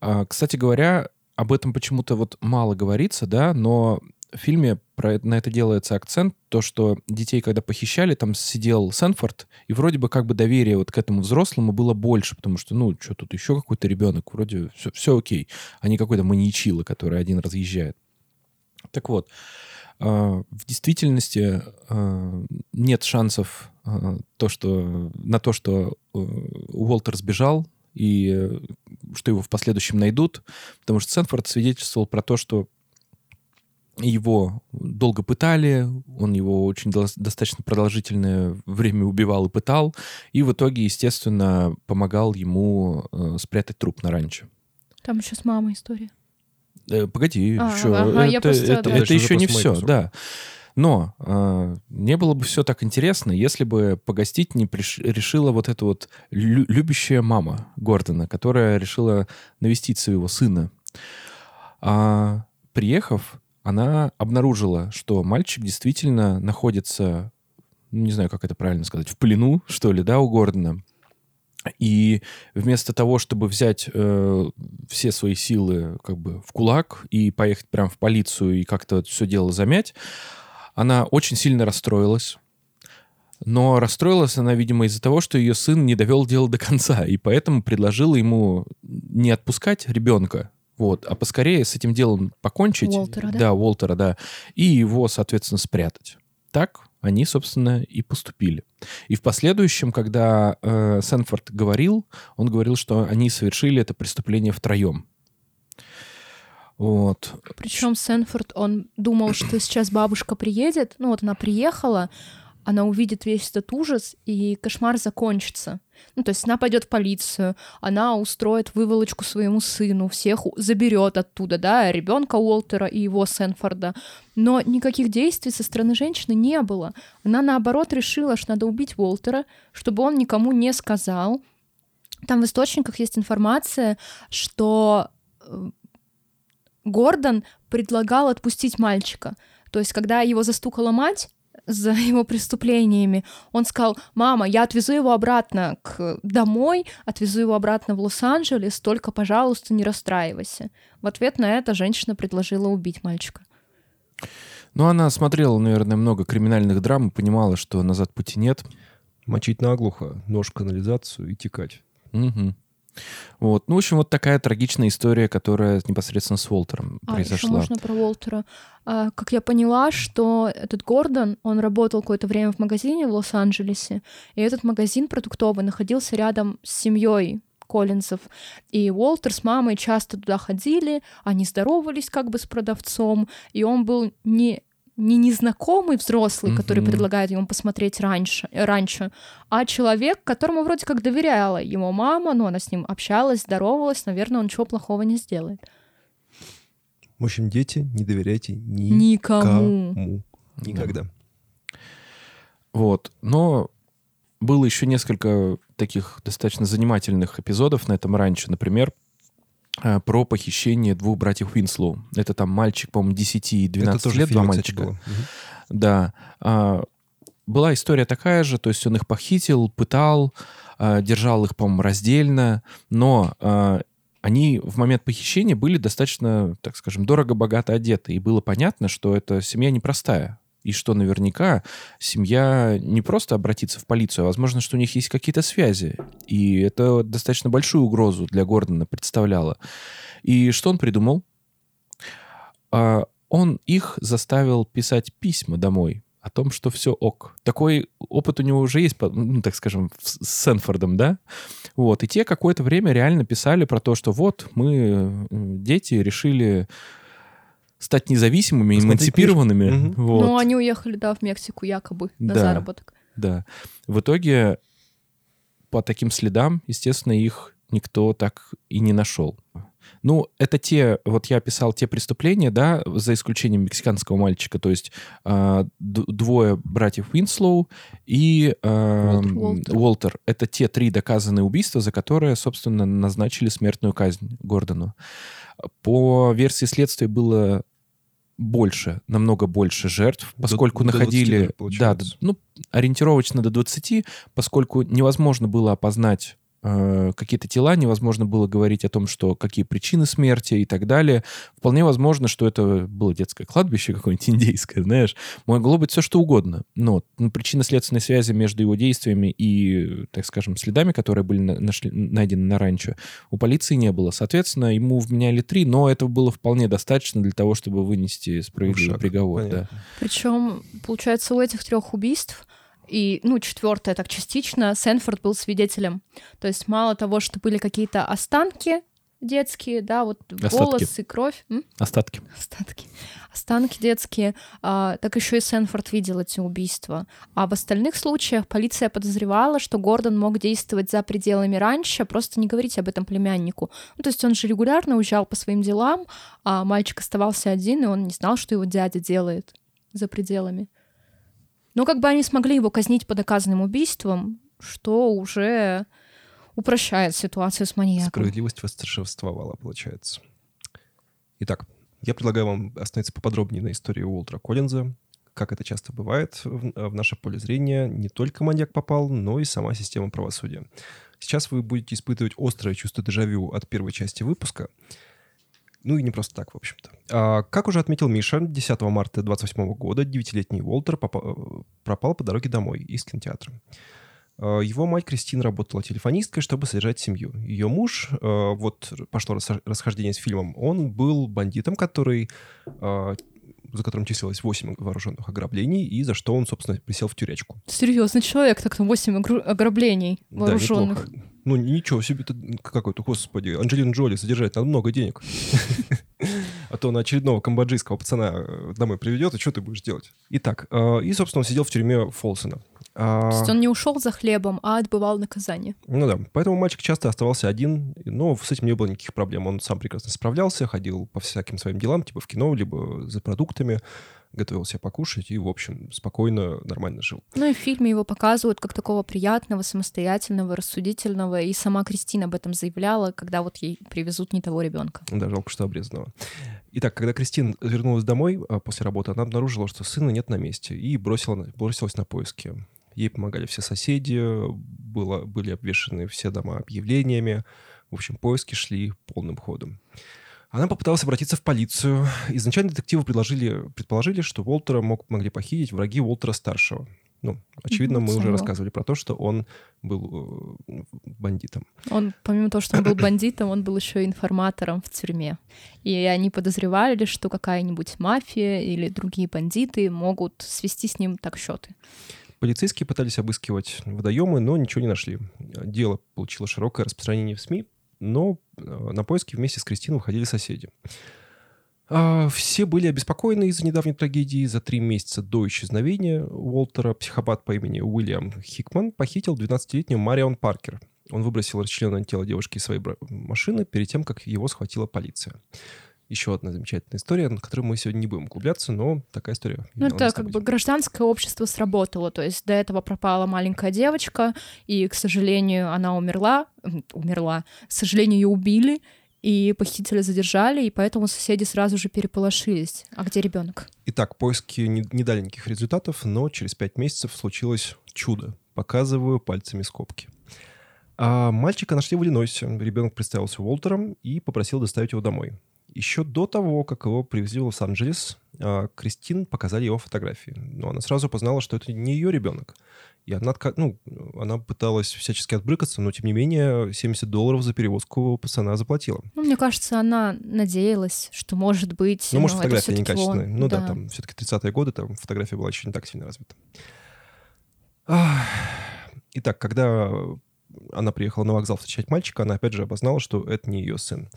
А, кстати говоря, об этом почему-то вот мало говорится, да, но в фильме про, на это делается акцент, то, что детей, когда похищали, там сидел Сэнфорд, и вроде бы как бы доверие вот к этому взрослому было больше, потому что, ну, что тут еще какой-то ребенок, вроде все, все окей, а не какой-то маньячило, который один разъезжает. Так вот, э, в действительности э, нет шансов э, то, что, на то, что Уолтер сбежал, и что его в последующем найдут, потому что Сэнфорд свидетельствовал про то, что его долго пытали, он его очень достаточно продолжительное время убивал и пытал, и в итоге, естественно, помогал ему э, спрятать труп на ранчо. Там еще с мамой история. Э, погоди, а, еще. Ага, это, просто, это, да. это еще не все, да. Но э, не было бы все так интересно, если бы погостить не приш... решила вот эта вот лю- любящая мама Гордона, которая решила навестить своего сына. А, приехав, она обнаружила, что мальчик действительно находится, ну, не знаю, как это правильно сказать, в плену, что ли, да, у Гордона. И вместо того, чтобы взять э, все свои силы как бы в кулак и поехать прямо в полицию и как-то все дело замять, она очень сильно расстроилась. Но расстроилась она, видимо, из-за того, что ее сын не довел дело до конца, и поэтому предложила ему не отпускать ребенка, вот, а поскорее с этим делом покончить. Уолтера, да? Да, Уолтера, да. И его, соответственно, спрятать. Так они, собственно, и поступили. И в последующем, когда э, Сэнфорд говорил, он говорил, что они совершили это преступление втроем. Вот. Причем Сэнфорд, он думал, что сейчас бабушка приедет. Ну вот она приехала, она увидит весь этот ужас, и кошмар закончится. Ну, то есть она пойдет в полицию, она устроит выволочку своему сыну, всех заберет оттуда, да, ребенка Уолтера и его Сенфорда. Но никаких действий со стороны женщины не было. Она, наоборот, решила, что надо убить Уолтера, чтобы он никому не сказал. Там в источниках есть информация, что э, Гордон предлагал отпустить мальчика. То есть, когда его застукала мать, за его преступлениями. Он сказал, мама, я отвезу его обратно к домой, отвезу его обратно в Лос-Анджелес, только, пожалуйста, не расстраивайся. В ответ на это женщина предложила убить мальчика. Ну, она смотрела, наверное, много криминальных драм и понимала, что назад пути нет. Мочить наглухо, нож в канализацию и текать. Угу. Вот. Ну, в общем, вот такая трагичная история, которая непосредственно с Уолтером а, произошла. Еще можно про Уолтера. А, как я поняла, что этот Гордон, он работал какое-то время в магазине в Лос-Анджелесе, и этот магазин продуктовый находился рядом с семьей Коллинзов. И Уолтер с мамой часто туда ходили, они здоровались как бы с продавцом, и он был не не незнакомый взрослый, mm-hmm. который предлагает ему посмотреть раньше, раньше, а человек, которому вроде как доверяла его мама, но она с ним общалась, здоровалась, наверное, он ничего плохого не сделает. В общем, дети, не доверяйте ни никому. никому. Никогда. Да. Вот. Но было еще несколько таких достаточно занимательных эпизодов на этом раньше. Например, э, про похищение двух братьев Уинслоу. Это там мальчик, по-моему, 10 и 12 лет, два мальчика. Было. Да. А, была история такая же, то есть он их похитил, пытал, а, держал их, по-моему, раздельно, но а, они в момент похищения были достаточно, так скажем, дорого-богато одеты, и было понятно, что эта семья непростая и что наверняка семья не просто обратится в полицию, а возможно, что у них есть какие-то связи. И это достаточно большую угрозу для Гордона представляло. И что он придумал? А, он их заставил писать письма домой о том, что все ок. Такой опыт у него уже есть, ну, так скажем, с Сенфордом, да? Вот. И те какое-то время реально писали про то, что вот мы, дети, решили стать независимыми, Посмотреть эмансипированными. Угу. Вот. Ну, они уехали, да, в Мексику якобы на да, заработок. Да. В итоге по таким следам, естественно, их никто так и не нашел. Ну, это те, вот я описал те преступления, да, за исключением мексиканского мальчика, то есть э, двое братьев Уинслоу и э, Уолтер. Уолтер. Это те три доказанные убийства, за которые, собственно, назначили смертную казнь Гордону. По версии следствия было больше, намного больше жертв, поскольку до, находили... До 20, да, ну, ориентировочно до 20, поскольку невозможно было опознать какие-то тела, невозможно было говорить о том, что какие причины смерти и так далее. Вполне возможно, что это было детское кладбище какое-нибудь индейское, знаешь. Могло быть все что угодно. Но ну, причинно-следственной связи между его действиями и, так скажем, следами, которые были нашли, найдены на ранчо, у полиции не было. Соответственно, ему вменяли три, но этого было вполне достаточно для того, чтобы вынести справедливый Шаг. приговор. Да. Причем, получается, у этих трех убийств и, ну, четвертое, так частично, Сенфорд был свидетелем. То есть мало того, что были какие-то останки детские, да, вот Остатки. волосы, кровь. М? Остатки. Остатки. Останки детские. А, так еще и Сенфорд видел эти убийства. А в остальных случаях полиция подозревала, что Гордон мог действовать за пределами раньше, просто не говорить об этом племяннику. Ну, то есть он же регулярно уезжал по своим делам, а мальчик оставался один, и он не знал, что его дядя делает за пределами. Но как бы они смогли его казнить по доказанным убийствам, что уже упрощает ситуацию с маньяком. Справедливость восторжествовала, получается. Итак, я предлагаю вам остановиться поподробнее на истории Уолтера Коллинза. Как это часто бывает, в, наше поле зрения не только маньяк попал, но и сама система правосудия. Сейчас вы будете испытывать острое чувство дежавю от первой части выпуска — ну и не просто так, в общем-то. А, как уже отметил Миша, 10 марта 28 года девятилетний Уолтер попал, пропал по дороге домой из кинотеатра. А, его мать Кристина работала телефонисткой, чтобы содержать семью. Ее муж, а, вот пошло расхождение с фильмом, он был бандитом, который а, за которым числилось 8 вооруженных ограблений, и за что он, собственно, присел в тюрячку. Серьезный человек, так-то 8 ограблений вооруженных. Да, ну, ничего себе, ты какой-то, господи, Анджелина Джоли содержать надо много денег. А то на очередного камбоджийского пацана э, домой приведет, и что ты будешь делать? Итак, э, и, собственно, он сидел в тюрьме Фолсона. А, То есть он не ушел за хлебом, а отбывал наказание. Ну да, поэтому мальчик часто оставался один, но с этим не было никаких проблем. Он сам прекрасно справлялся, ходил по всяким своим делам, типа в кино, либо за продуктами готовил себе покушать и, в общем, спокойно, нормально жил. Ну и в фильме его показывают как такого приятного, самостоятельного, рассудительного, и сама Кристина об этом заявляла, когда вот ей привезут не того ребенка. Да, жалко, что обрезанного. Итак, когда Кристина вернулась домой а, после работы, она обнаружила, что сына нет на месте, и бросила, бросилась на поиски. Ей помогали все соседи, было, были обвешаны все дома объявлениями. В общем, поиски шли полным ходом. Она попыталась обратиться в полицию. Изначально детективы предложили, предположили, что Уолтера мог, могли похитить враги Уолтера-старшего. Ну, очевидно, мы уже рассказывали про то, что он был э, бандитом. Он, помимо того, что он был бандитом, он был еще информатором в тюрьме. И они подозревали, что какая-нибудь мафия или другие бандиты могут свести с ним так счеты. Полицейские пытались обыскивать водоемы, но ничего не нашли. Дело получило широкое распространение в СМИ, но э, на поиски вместе с Кристиной выходили соседи. А, все были обеспокоены из-за недавней трагедии. За три месяца до исчезновения Уолтера психопат по имени Уильям Хикман похитил 12-летнюю Марион Паркер. Он выбросил расчлененное тело девушки из своей машины перед тем, как его схватила полиция. Еще одна замечательная история, на которую мы сегодня не будем углубляться, но такая история. Ну, это как бы гражданское общество сработало. То есть до этого пропала маленькая девочка, и, к сожалению, она умерла. Умерла. К сожалению, ее убили и похитителя задержали, и поэтому соседи сразу же переполошились. А где ребенок? Итак, поиски не, не дали никаких результатов, но через пять месяцев случилось чудо. Показываю пальцами скобки. А мальчика нашли в Иллинойсе. Ребенок представился Уолтером и попросил доставить его домой. Еще до того, как его привезли в Лос-Анджелес, а, Кристин показали его фотографии. Но она сразу познала, что это не ее ребенок. И она, ну, она пыталась всячески отбрыкаться, но, тем не менее, 70 долларов за перевозку пацана заплатила. Ну, мне кажется, она надеялась, что, может быть... Ну, может, фотография некачественная. Он. Ну да, да там все-таки 30-е годы, там фотография была еще не так сильно развита. Итак, когда она приехала на вокзал встречать мальчика, она опять же обознала, что это не ее сын.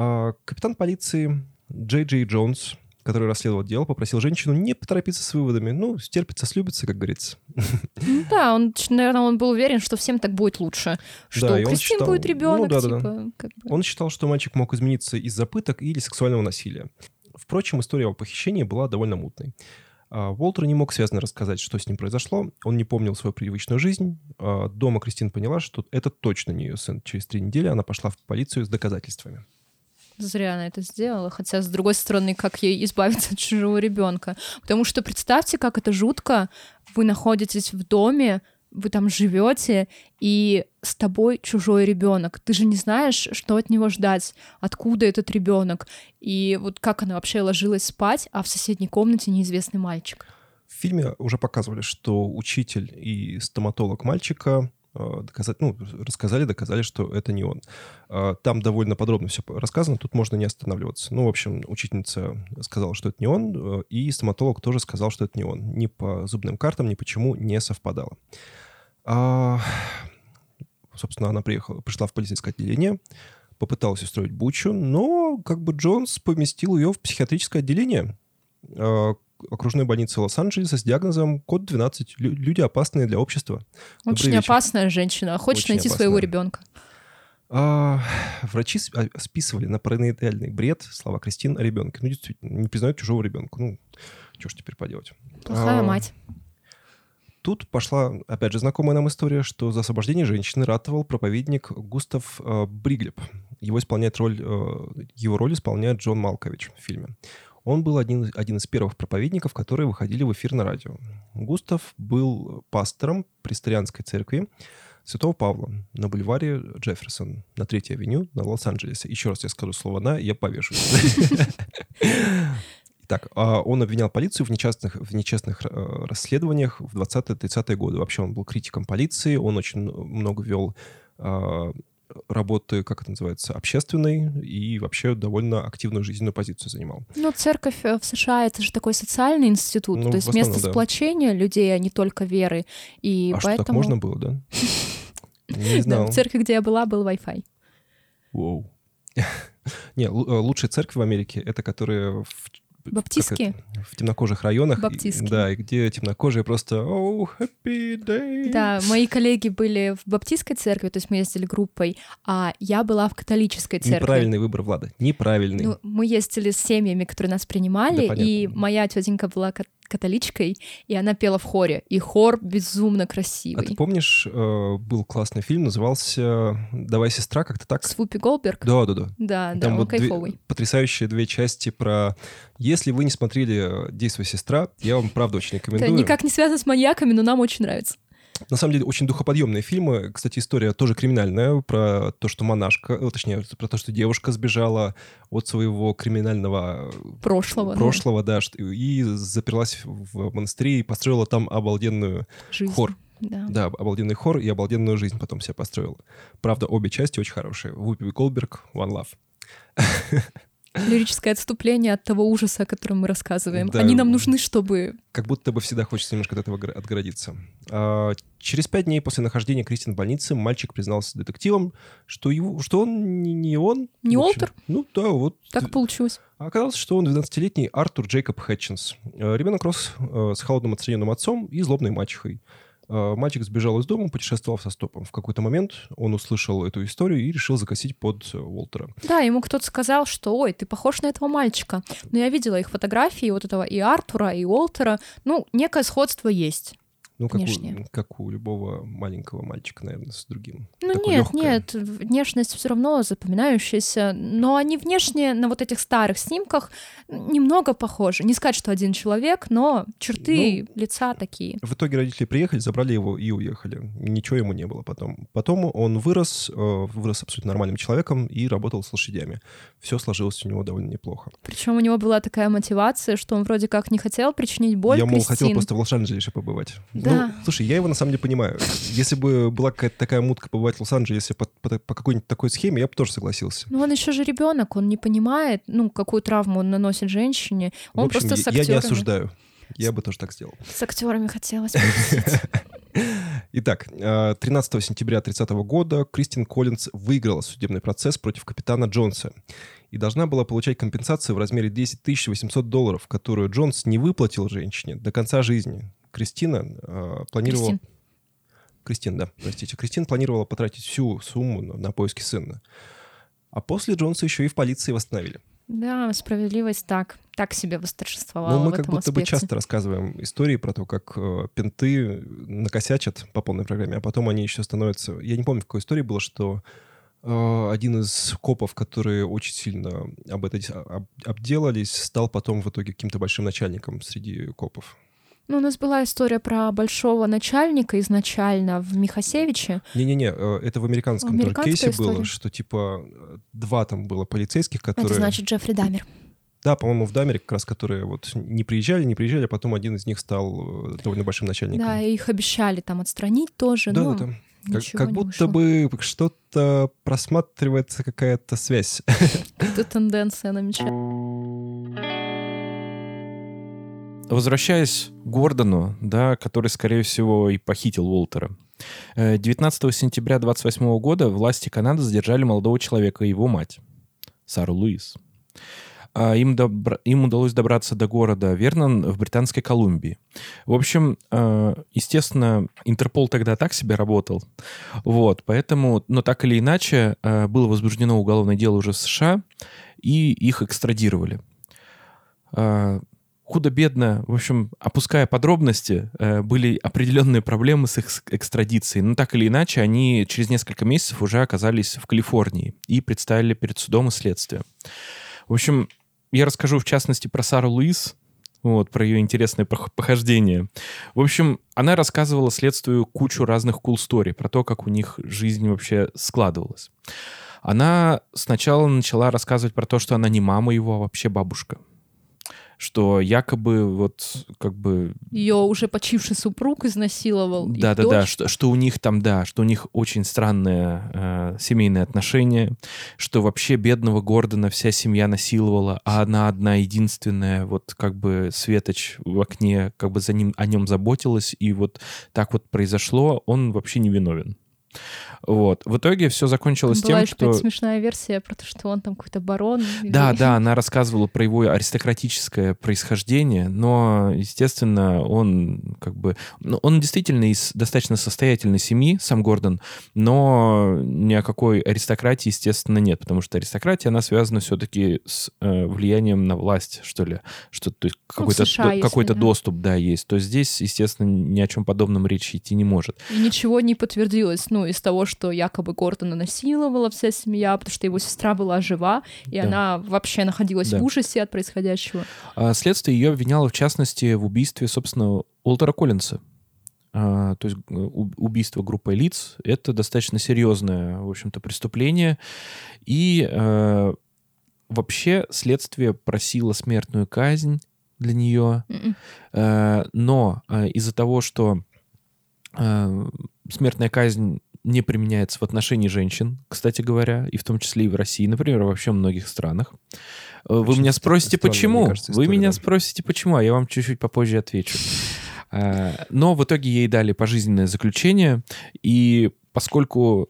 А, капитан полиции Джей Джей Джонс который расследовал дело, попросил женщину не поторопиться с выводами. Ну, стерпится, слюбится, как говорится. Ну, да, он, наверное, он был уверен, что всем так будет лучше. Что да, у Кристин считал... будет ребенок, ну, да, типа... Да, да. Как бы... Он считал, что мальчик мог измениться из-за пыток или сексуального насилия. Впрочем, история о похищении была довольно мутной. А, Уолтер не мог связно рассказать, что с ним произошло. Он не помнил свою привычную жизнь. А, дома Кристин поняла, что это точно не ее сын. Через три недели она пошла в полицию с доказательствами. Зря она это сделала. Хотя, с другой стороны, как ей избавиться от чужого ребенка? Потому что представьте, как это жутко. Вы находитесь в доме, вы там живете, и с тобой чужой ребенок. Ты же не знаешь, что от него ждать, откуда этот ребенок. И вот как она вообще ложилась спать, а в соседней комнате неизвестный мальчик. В фильме уже показывали, что учитель и стоматолог мальчика доказать, ну, рассказали, доказали, что это не он. А, там довольно подробно все рассказано, тут можно не останавливаться. Ну, в общем, учительница сказала, что это не он, э, и стоматолог тоже сказал, что это не он. Ни по зубным картам, ни почему не совпадало. А, собственно, она приехала, пришла в полицейское отделение, попыталась устроить бучу, но как бы Джонс поместил ее в психиатрическое отделение, окружной больницы Лос-Анджелеса с диагнозом код 12. Люди опасные для общества. Очень опасная женщина. Хочешь Очень найти опасная. своего ребенка? А, врачи а, списывали на параноидальный бред слова Кристин о ребенке. Ну, действительно, не признают чужого ребенка. Ну, что ж теперь поделать? Плохая а, мать. Тут пошла, опять же, знакомая нам история, что за освобождение женщины ратовал проповедник Густав э, Бриглеб. Его исполняет роль, э, его роль исполняет Джон Малкович в фильме. Он был один, один из первых проповедников, которые выходили в эфир на радио. Густав был пастором престарианской церкви Святого Павла на бульваре Джефферсон на Третьей авеню на Лос-Анджелесе. Еще раз я скажу слово «на», я повешусь. Так, а он обвинял полицию в нечестных, в нечестных э, расследованиях в 20-30-е годы. Вообще он был критиком полиции, он очень много вел а, работы, как это называется, общественной и вообще довольно активную жизненную позицию занимал. Ну, церковь э, в США — это же такой социальный институт, ну, то есть основном, место да. сплочения людей, а не только веры. И а поэтому... что, так можно было, да? Не знал. в церкви, где я была, был Wi-Fi. Воу. Не, э, лучшие церкви в Америке — это которые в Баптистские? В темнокожих районах. Баптистские. Да, и где темнокожие просто «Oh, happy day!» Да, мои коллеги были в баптистской церкви, то есть мы ездили группой, а я была в католической церкви. Неправильный выбор, Влада, неправильный. Ну, мы ездили с семьями, которые нас принимали, да, и моя тетенька была католичкой, и она пела в хоре. И хор безумно красивый. А ты помнишь, э, был классный фильм, назывался «Давай, сестра», как-то так? С Вупи Голдберг? Да, да, да. Да, Там да, вот он кайфовый. Две, потрясающие две части про... Если вы не смотрели «Действуй, сестра», я вам правда очень рекомендую. Это никак не связано с маньяками, но нам очень нравится. На самом деле, очень духоподъемные фильмы. Кстати, история тоже криминальная, про то, что монашка, э, точнее, про то, что девушка сбежала от своего криминального... Прошлого. Прошлого, да, да и заперлась в монастыре и построила там обалденную Жизнь. хор. Да. да, обалденный хор и обалденную жизнь потом себе построила. Правда, обе части очень хорошие. Вупи Голдберг, One Love. Лирическое отступление от того ужаса, о котором мы рассказываем. Да. Они нам нужны, чтобы... Как будто бы всегда хочется немножко от этого отгородиться. А, через пять дней после нахождения Кристин в больнице мальчик признался детективом, что, его, что он не, не он. Не Уолтер? Ну да, вот. Так получилось. А оказалось, что он 12-летний Артур Джейкоб Хэтчинс. Ребенок рос э, с холодным отстраненным отцом и злобной мачехой. А, мальчик сбежал из дома, путешествовал со стопом. В какой-то момент он услышал эту историю и решил закосить под Уолтера. Да, ему кто-то сказал, что «Ой, ты похож на этого мальчика». Но я видела их фотографии, вот этого и Артура, и Уолтера. Ну, некое сходство есть. Ну, как у, как у любого маленького мальчика, наверное, с другим. Ну, Такое нет, легкое. нет, внешность все равно запоминающаяся, но они внешне на вот этих старых снимках немного похожи. Не сказать, что один человек, но черты ну, лица такие. В итоге родители приехали, забрали его и уехали. Ничего ему не было потом. Потом он вырос, э, вырос абсолютно нормальным человеком и работал с лошадями. Все сложилось у него довольно неплохо. Причем у него была такая мотивация, что он вроде как не хотел причинить боль Я, мол, Кристин. хотел просто в Лос-Анджелесе побывать. Да. Ну, слушай, я его на самом деле понимаю. Если бы была какая-то такая мутка побывать в Лос-Анджелесе по, по, по какой-нибудь такой схеме, я бы тоже согласился. Ну, он еще же ребенок, он не понимает, ну, какую травму он наносит женщине. Он в общем, просто с актерами... я не осуждаю. Я бы тоже так сделал. С актерами хотелось Итак, 13 э, сентября 30 года Кристин Коллинз выиграла судебный процесс против капитана Джонса и должна была получать компенсацию в размере 10 800 долларов, которую Джонс не выплатил женщине до конца жизни. Кристина э, планировала... Кристин. Кристин, да, простите. Кристин планировала потратить всю сумму на, на поиски сына. А после Джонса еще и в полиции восстановили. Да, справедливость так, так себе восторжествовала. Ну, мы как будто аспекте. бы часто рассказываем истории про то, как э, пенты накосячат по полной программе, а потом они еще становятся... Я не помню, в какой истории было, что э, один из копов, которые очень сильно об этом об, обделались, стал потом в итоге каким-то большим начальником среди копов. Ну, у нас была история про большого начальника изначально в Михасевиче. Не-не-не, э, это в американском тоже кейсе история. было, что типа два там было полицейских, которые... Это значит Джеффри Дамер. Да, по-моему, в Дамере как раз, которые вот не приезжали, не приезжали, а потом один из них стал э, довольно большим начальником. Да, и их обещали там отстранить тоже, да, но да, да. Как, как будто вышло. бы что-то просматривается какая-то связь. Это тенденция намечается. Возвращаясь к Гордону, да, который, скорее всего, и похитил Уолтера. 19 э, сентября 28 года власти Канады задержали молодого человека и его мать, Сару Луис. А, им, добра... им удалось добраться до города Вернон в Британской Колумбии. В общем, э, естественно, Интерпол тогда так себе работал. Вот, поэтому, но так или иначе, э, было возбуждено уголовное дело уже в США, и их экстрадировали худо-бедно, в общем, опуская подробности, э, были определенные проблемы с их экстрадицией. Но так или иначе, они через несколько месяцев уже оказались в Калифорнии и представили перед судом и следствием. В общем, я расскажу в частности про Сару Луис, вот, про ее интересное похождение. В общем, она рассказывала следствию кучу разных cool story про то, как у них жизнь вообще складывалась. Она сначала начала рассказывать про то, что она не мама его, а вообще бабушка что якобы вот как бы... Ее уже почивший супруг изнасиловал Да-да-да, что, что у них там, да, что у них очень странные э, семейные отношения, что вообще бедного Гордона вся семья насиловала, а она одна единственная, вот как бы Светоч в окне как бы за ним, о нем заботилась, и вот так вот произошло, он вообще не виновен. Вот. В итоге все закончилось Была тем, что... смешная версия про то, что он там какой-то барон. Да, или... да, она рассказывала про его аристократическое происхождение, но, естественно, он как бы... Ну, он действительно из достаточно состоятельной семьи, сам Гордон, но ни о какой аристократии, естественно, нет, потому что аристократия, она связана все-таки с э, влиянием на власть, что ли, что то есть ну, какой-то, до, какой-то да. доступ, да, есть. То здесь, естественно, ни о чем подобном речи идти не может. И ничего не подтвердилось, ну, из того, что якобы Гордона насиловала вся семья, потому что его сестра была жива, и да. она вообще находилась да. в ужасе от происходящего. А следствие ее обвиняло, в частности, в убийстве, собственно, Уолтера Коллинса. а, то есть убийство группой лиц, это достаточно серьезное, в общем-то, преступление. И э, вообще следствие просило смертную казнь для нее, mm -mm. Э, но э, из-за того, что э, смертная казнь не применяется в отношении женщин, кстати говоря, и в том числе и в России, например, во всем многих странах. Э, Очень Вы меня спросите, странно, почему? Кажется, Вы меня даже. спросите, почему, а я вам чуть-чуть попозже отвечу. Э, но в итоге ей дали пожизненное заключение, и поскольку,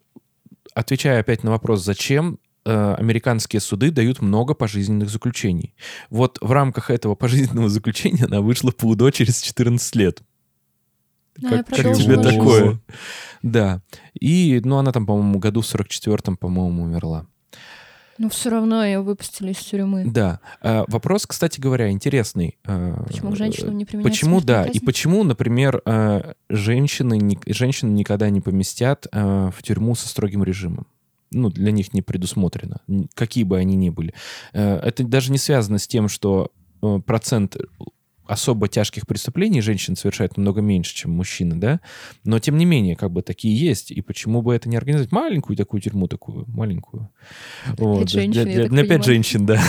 отвечая опять на вопрос, зачем, э, американские суды дают много пожизненных заключений. Вот в рамках этого пожизненного заключения она вышла по УДО через 14 лет. А, как, как тебе такое? Да. И, ну, она там, по-моему, году в 44-м, по-моему, умерла. Но все равно ее выпустили из тюрьмы. Да. А, вопрос, кстати говоря, интересный. А, почему к женщинам не применяют Почему, да, казнь? и почему, например, а, женщины, женщины никогда не поместят а, в тюрьму со строгим режимом? ну, для них не предусмотрено, какие бы они ни были. Это даже не связано с тем, что процент особо тяжких преступлений женщин совершают намного меньше, чем мужчины, да, но тем не менее, как бы такие есть, и почему бы это не организовать маленькую такую тюрьму, такую маленькую. Для вот, пять женщин, для, для, для пять женщин, да.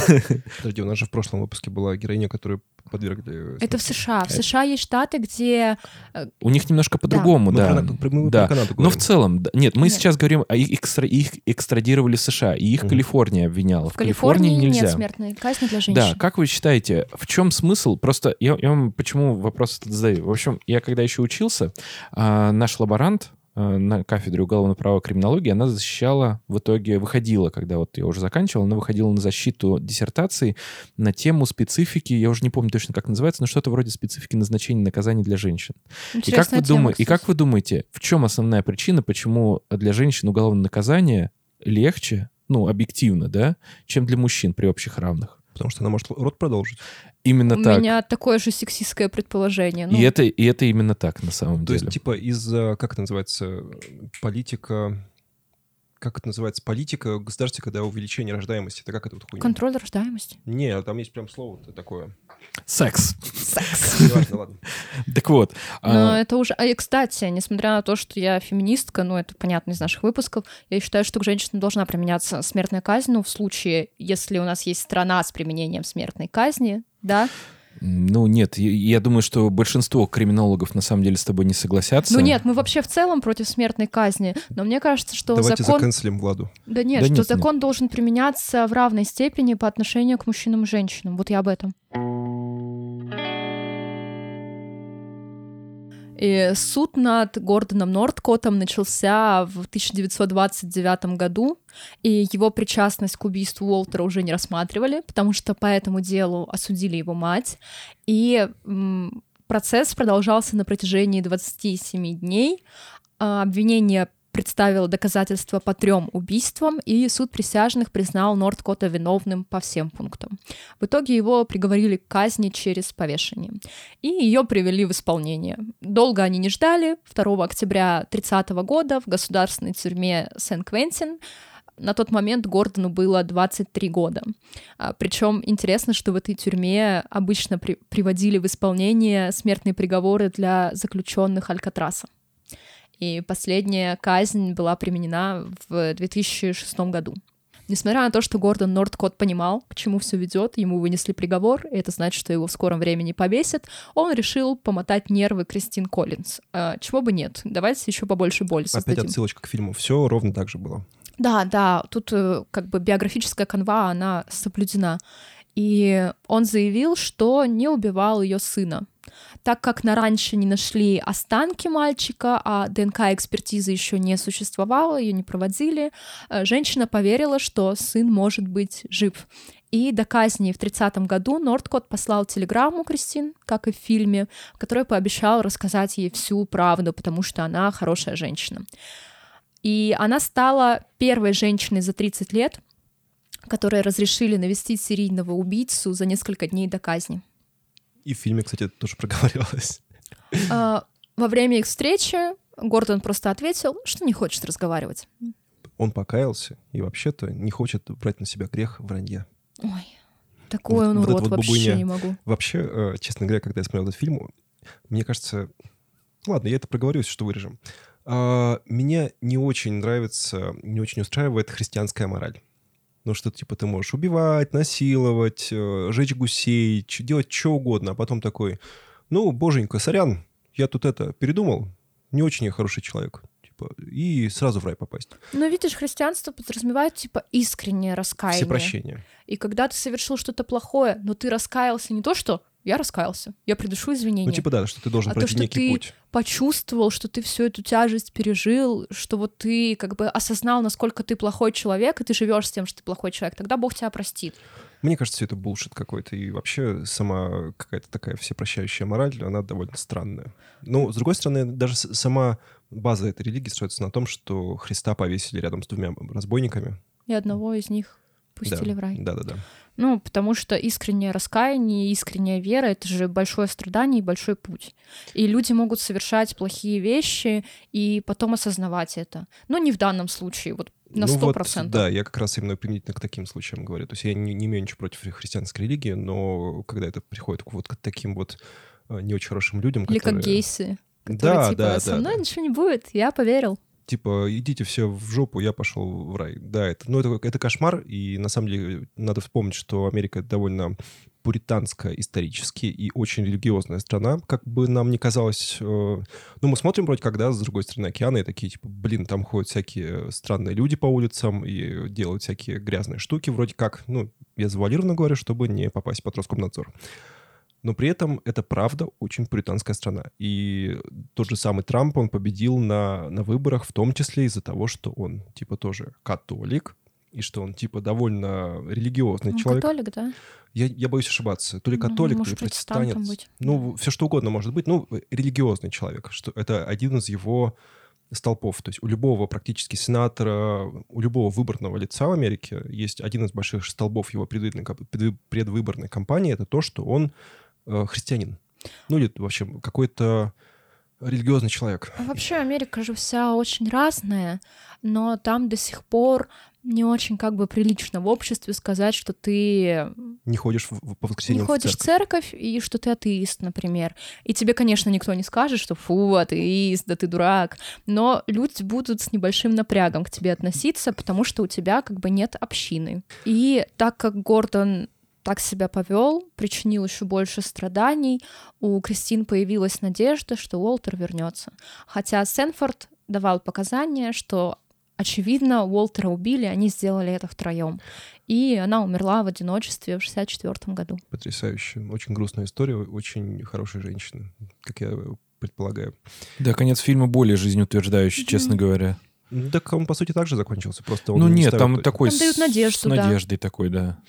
Подожди, у нас же в прошлом выпуске была героиня, которая подвергли... Это в США. В США есть штаты, где... Э, у них немножко по-другому, да. Мы, про, мы да. про Канаду говорим. Но в целом... Нет, мы нет. сейчас говорим, а их, экстра, их экстрадировали в США, и их mm. Калифорния обвиняла. В, в Калифорнии, Калифорнии нельзя. нет смертной казни для женщин. Да, как вы считаете, в чем смысл? Просто я, я вам почему вопрос этот задаю. В общем, я когда еще учился, а, наш лаборант, на кафедре уголовного права криминологии, она защищала, в итоге выходила, когда вот я уже заканчивал, она выходила на защиту диссертации на тему специфики, я уже не помню точно, как называется, но что-то вроде специфики назначения наказаний для женщин. и как, вы тема, и как вы думаете, в чем основная причина, почему для женщин уголовное наказание легче, ну, объективно, да, чем для мужчин при общих равных? Потому что она может род продолжить. Именно У так. У меня такое же сексистское предположение. Ну... И, это, и это именно так, на самом То деле. То есть, типа, из-за, как это называется, политика как это называется, политика государства, когда увеличение рождаемости, это как это вот хуйня? Контроль рождаемости. Не, там есть прям слово такое. Секс. Секс. Неважно, ладно. Так вот. Но а, это уже... А, и, кстати, несмотря на то, что я феминистка, ну, это понятно из наших выпусков, я считаю, что к женщинам должна применяться смертная казнь, ну, в случае, если у нас есть страна с применением смертной казни, да, ну, нет, я, я думаю, что большинство криминологов на самом деле с тобой не согласятся. Ну нет, мы вообще в целом против смертной казни, но мне кажется, что Давайте закон... заканцелим Владу. Да нет, да что нет, закон нет. должен применяться в равной степени по отношению к мужчинам и женщинам. Вот я об этом. И суд над Гордоном Нордкотом начался в 1929 году, и его причастность к убийству Уолтера уже не рассматривали, потому что по этому делу осудили его мать. И процесс продолжался на протяжении 27 дней. А, обвинение представила доказательства по трем убийствам, и суд присяжных признал Нордкота виновным по всем пунктам. В итоге его приговорили к казни через повешение, и ее привели в исполнение. Долго они не ждали. 2 октября 30 года в государственной тюрьме Сен-Квентин на тот момент Гордону было 23 года. А, Причем интересно, что в этой тюрьме обычно при приводили в исполнение смертные приговоры для заключенных Алькатраса. И последняя казнь была применена в 2006 году. Несмотря на то, что Гордон Нордкот понимал, к чему все ведет, ему вынесли приговор, и это значит, что его в скором времени повесят, он решил помотать нервы Кристин Коллинз. А, чего бы нет, давайте еще побольше боли создадим. Опять отсылочка к фильму. Все ровно так же было. Да, да, тут э, как бы биографическая канва, она соблюдена. И он заявил, что не убивал ее сына. Так как на раньше не нашли останки мальчика, а ДНК-экспертизы еще не существовало, ее не проводили, э, женщина поверила, что сын может быть жив. И до казни в 30 году Нордкот послал телеграмму Кристин, как и в фильме, в которой пообещал рассказать ей всю правду, потому что она хорошая женщина. И она стала первой женщиной за 30 лет, которой разрешили навестить серийного убийцу за несколько дней до казни. И в фильме, кстати, это тоже проговаривалось. А, во время их встречи Гордон просто ответил, что не хочет разговаривать. Он покаялся и вообще-то не хочет брать на себя грех вранья. Ой, такой вот, он урод, вот вообще бабуня. не могу. Вообще, э, честно говоря, когда я смотрел этот фильм, мне кажется, Ладно, я это проговорюсь, что вырежем. А, меня не очень нравится, не очень устраивает христианская мораль. Ну, что типа ты можешь убивать, насиловать, э, жечь гусей, делать что угодно, а потом такой, ну, боженька, сорян, я тут это передумал, не очень я хороший человек типа, и сразу в рай попасть. Но видишь, христианство подразумевает, типа, искреннее раскаяние. Все прощения. И когда ты совершил что-то плохое, но ты раскаялся не то, что я раскаялся, я приношу извинения. Ну, типа, да, что ты должен а пройти то, что некий ты путь. почувствовал, что ты всю эту тяжесть пережил, что вот ты как бы осознал, насколько ты плохой человек, и ты живешь с тем, что ты плохой человек, тогда Бог тебя простит. Мне кажется, все это булшит какой-то. И вообще сама какая-то такая всепрощающая мораль, она довольно странная. Ну, с другой стороны, даже сама база этой религии строится на том, что Христа повесили рядом с двумя разбойниками. И одного из них пустили да. в рай. Да-да-да. Ну, потому что искреннее раскаяние, искренняя вера — это же большое страдание и большой путь. И люди могут совершать плохие вещи и потом осознавать это. Но не в данном случае, вот на ну сто вот, процентов. да, я как раз именно применительно к таким случаям говорю. То есть я не, не имею ничего против христианской религии, но когда это приходит вот к таким вот э, не очень хорошим людям, Или которые... как гейсы, которые Да, типа да, «со да, мной да. ничего не будет, я поверил». Типа, идите все в жопу, я пошел в рай. Да, это, ну, это, это кошмар, и на самом деле надо вспомнить, что Америка довольно пуританская исторически и очень религиозная страна, как бы нам не казалось. э, Ну, мы смотрим вроде когда с другой стороны океана, и такие, типа, блин, там ходят всякие странные люди по улицам и делают всякие грязные штуки, вроде как, ну, я завуалированно говорю, чтобы не попасть под Роскомнадзор. Но при этом это правда очень пуританская страна. И тот же самый Трамп, он победил на, на выборах, в том числе из-за того, что он типа тоже католик, и что он типа довольно религиозный Он человек. католик, да? Я, я боюсь ошибаться. То ли Ну, католик, то может, ли протестанец. быть. Ну, все что угодно может быть. Ну, религиозный человек. Что это один из его столпов. То есть у любого практически сенатора, у любого выборного лица в Америке есть один из больших столбов его предвыборной, предвыборной кампании. Это то, что он христианин. Ну, или вообще какой-то религиозный человек. А вообще Америка же вся очень разная, но там до сих пор не очень как бы прилично в обществе сказать, что ты Не ходишь в- в- по не воскресеньям в ходишь в церковь. церковь и что ты атеист, например. И тебе, конечно, никто не скажет, что фу, атеист, да ты дурак. Но люди будут с небольшим напрягом к тебе относиться, потому что у тебя как бы нет общины. И так как Гордон так себя повел, причинил еще больше страданий, у Кристин появилась надежда, что Уолтер вернется. Хотя Сенфорд давал показания, что очевидно, Уолтера убили, они сделали это втроем. И она умерла в одиночестве в 64 году. Потрясающе. Очень грустная история, очень хорошая женщина, как я предполагаю. Да, конец фильма более жизнеутверждающий, честно говоря. Так он, по сути, так же закончился. Просто он Ну не нет, ставит- там такой Там дают надежду, с да. надеждой такой, да.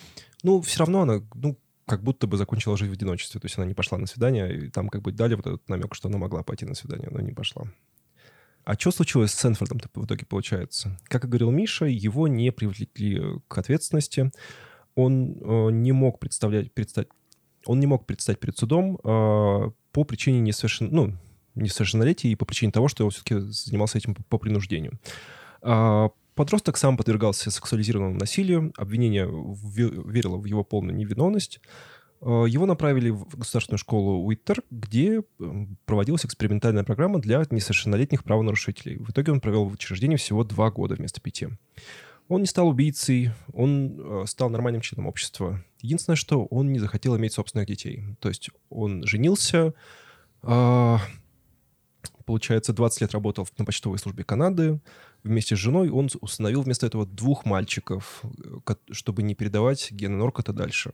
Ну, все равно она, ну, как будто бы закончила жизнь в одиночестве. То есть она не пошла на свидание, и там как бы дали вот этот намек, что она могла пойти на свидание, но не пошла. А что случилось с Сенфордом в итоге получается? Как и говорил Миша, его не привлекли к ответственности. Он э, не мог представлять, предстать, он не мог предстать перед судом э, по причине несовершен... ну, несовершеннолетия и по причине того, что он все-таки занимался этим по, по принуждению. А, Подросток сам подвергался сексуализированному насилию, обвинение верило в его полную невиновность. Э, Его направили в государственную школу Уиттер, где м, проводилась экспериментальная программа для несовершеннолетних правонарушителей. В итоге он провел в учреждении всего два года вместо пяти. Он не стал убийцей, он э, стал нормальным членом общества. Единственное, что он не захотел иметь собственных детей. То есть он женился, а, получается, 20 лет работал на почтовой службе Канады. Вместе с женой он установил вместо этого двух мальчиков, э, чтобы не передавать гены Норкота дальше.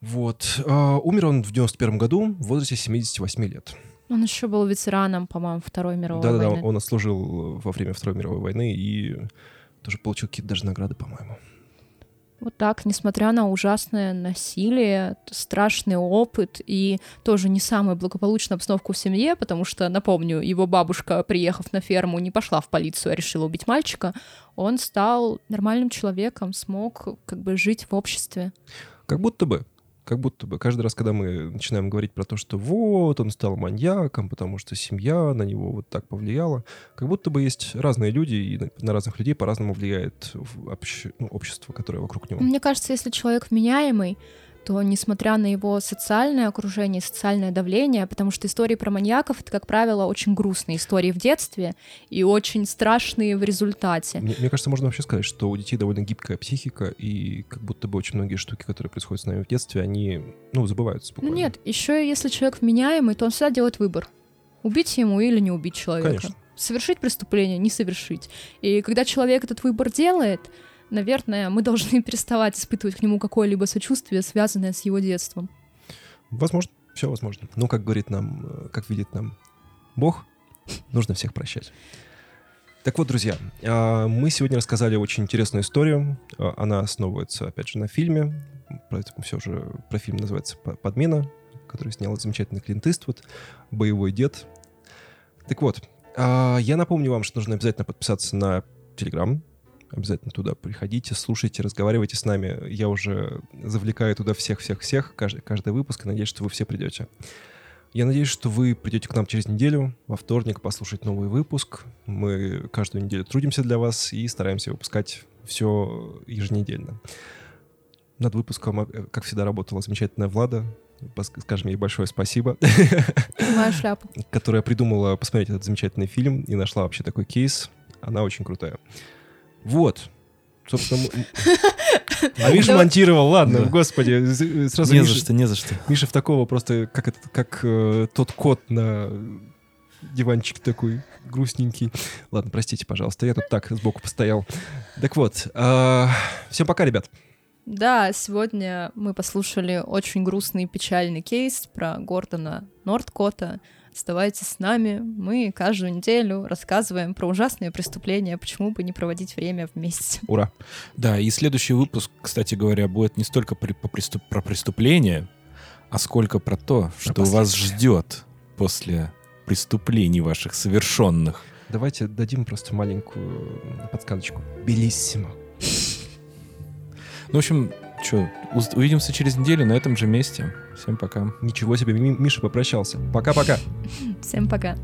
Вот. А, Умер он в 91 году в возрасте 78 лет. Он еще был ветераном, по-моему, Второй мировой Да-да-да, войны. он отслужил во время Второй мировой войны и тоже получил какие-то даже награды, по-моему. Вот так, несмотря на ужасное насилие, страшный опыт и тоже не самую благополучную обстановку в семье, потому что, напомню, его бабушка, приехав на ферму, не пошла в полицию, а решила убить мальчика, он стал нормальным человеком, смог как бы жить в обществе. Как будто бы. Как будто бы. Каждый раз, когда мы начинаем говорить про то, что вот, он стал маньяком, потому что семья на него вот так повлияла, как будто бы есть разные люди, и на, разных людей по-разному влияет обще- ну, общество, которое вокруг него. Мне кажется, если человек вменяемый, что несмотря на его социальное окружение, социальное давление, потому что истории про маньяков — это, как правило, очень грустные истории в детстве и очень страшные в результате. Мне, мне кажется, можно вообще сказать, что у детей довольно гибкая психика, и как будто бы очень многие штуки, которые происходят с нами в детстве, они, ну, забываются буквально. Ну нет, еще если человек вменяемый, то он всегда делает выбор. Убить ему или не убить человека. Конечно. Совершить преступление, не совершить. И когда человек этот выбор делает, наверное, мы должны переставать испытывать к нему какое-либо сочувствие, связанное с его детством. Возможно, все возможно. Но, как говорит нам, э, как видит нам Бог, нужно всех прощать. Так вот, друзья, а, мы сегодня рассказали очень интересную историю. А, она основывается, опять же, на фильме. Поэтому все же про фильм называется «Подмена», который снял замечательный Клинт Иствуд, «Боевой дед». Так вот, а, я напомню вам, что нужно обязательно подписаться на Телеграм, Обязательно туда приходите, слушайте, разговаривайте с нами. Я уже завлекаю туда всех-всех-всех, каждый, каждый выпуск, и надеюсь, что вы все придете. Я надеюсь, что вы придете к нам через неделю, во вторник, послушать новый выпуск. Мы каждую неделю трудимся для вас и стараемся выпускать все еженедельно. Над выпуском, э, как всегда, работала замечательная Влада. Скажем ей большое спасибо. Снимаю шляпу. Которая придумала посмотреть этот замечательный фильм и нашла вообще такой кейс. Она очень крутая. Вот. Собственно, а Миша монтировал, ладно, господи, сразу Не за что, не за что. Миша в такого просто, как, это, как э, тот кот на диванчик такой грустненький. Ладно, простите, пожалуйста, я тут так сбоку постоял. Так вот, э, всем пока, ребят. Да, сегодня мы послушали очень грустный и печальный кейс про Гордона Нордкота, Оставайтесь с нами. Мы каждую неделю рассказываем про ужасные преступления. Почему бы не проводить время вместе? Ура! Да, и следующий выпуск, кстати говоря, будет не столько при, по преступ, про преступления, а сколько про то, про что вас ждет после преступлений ваших совершенных. Давайте дадим просто маленькую подсказочку. Белиссимо. Ну, в общем, что, увидимся через неделю на этом же месте. Всем пока. Ничего себе, Миша попрощался. Пока-пока. Всем пока.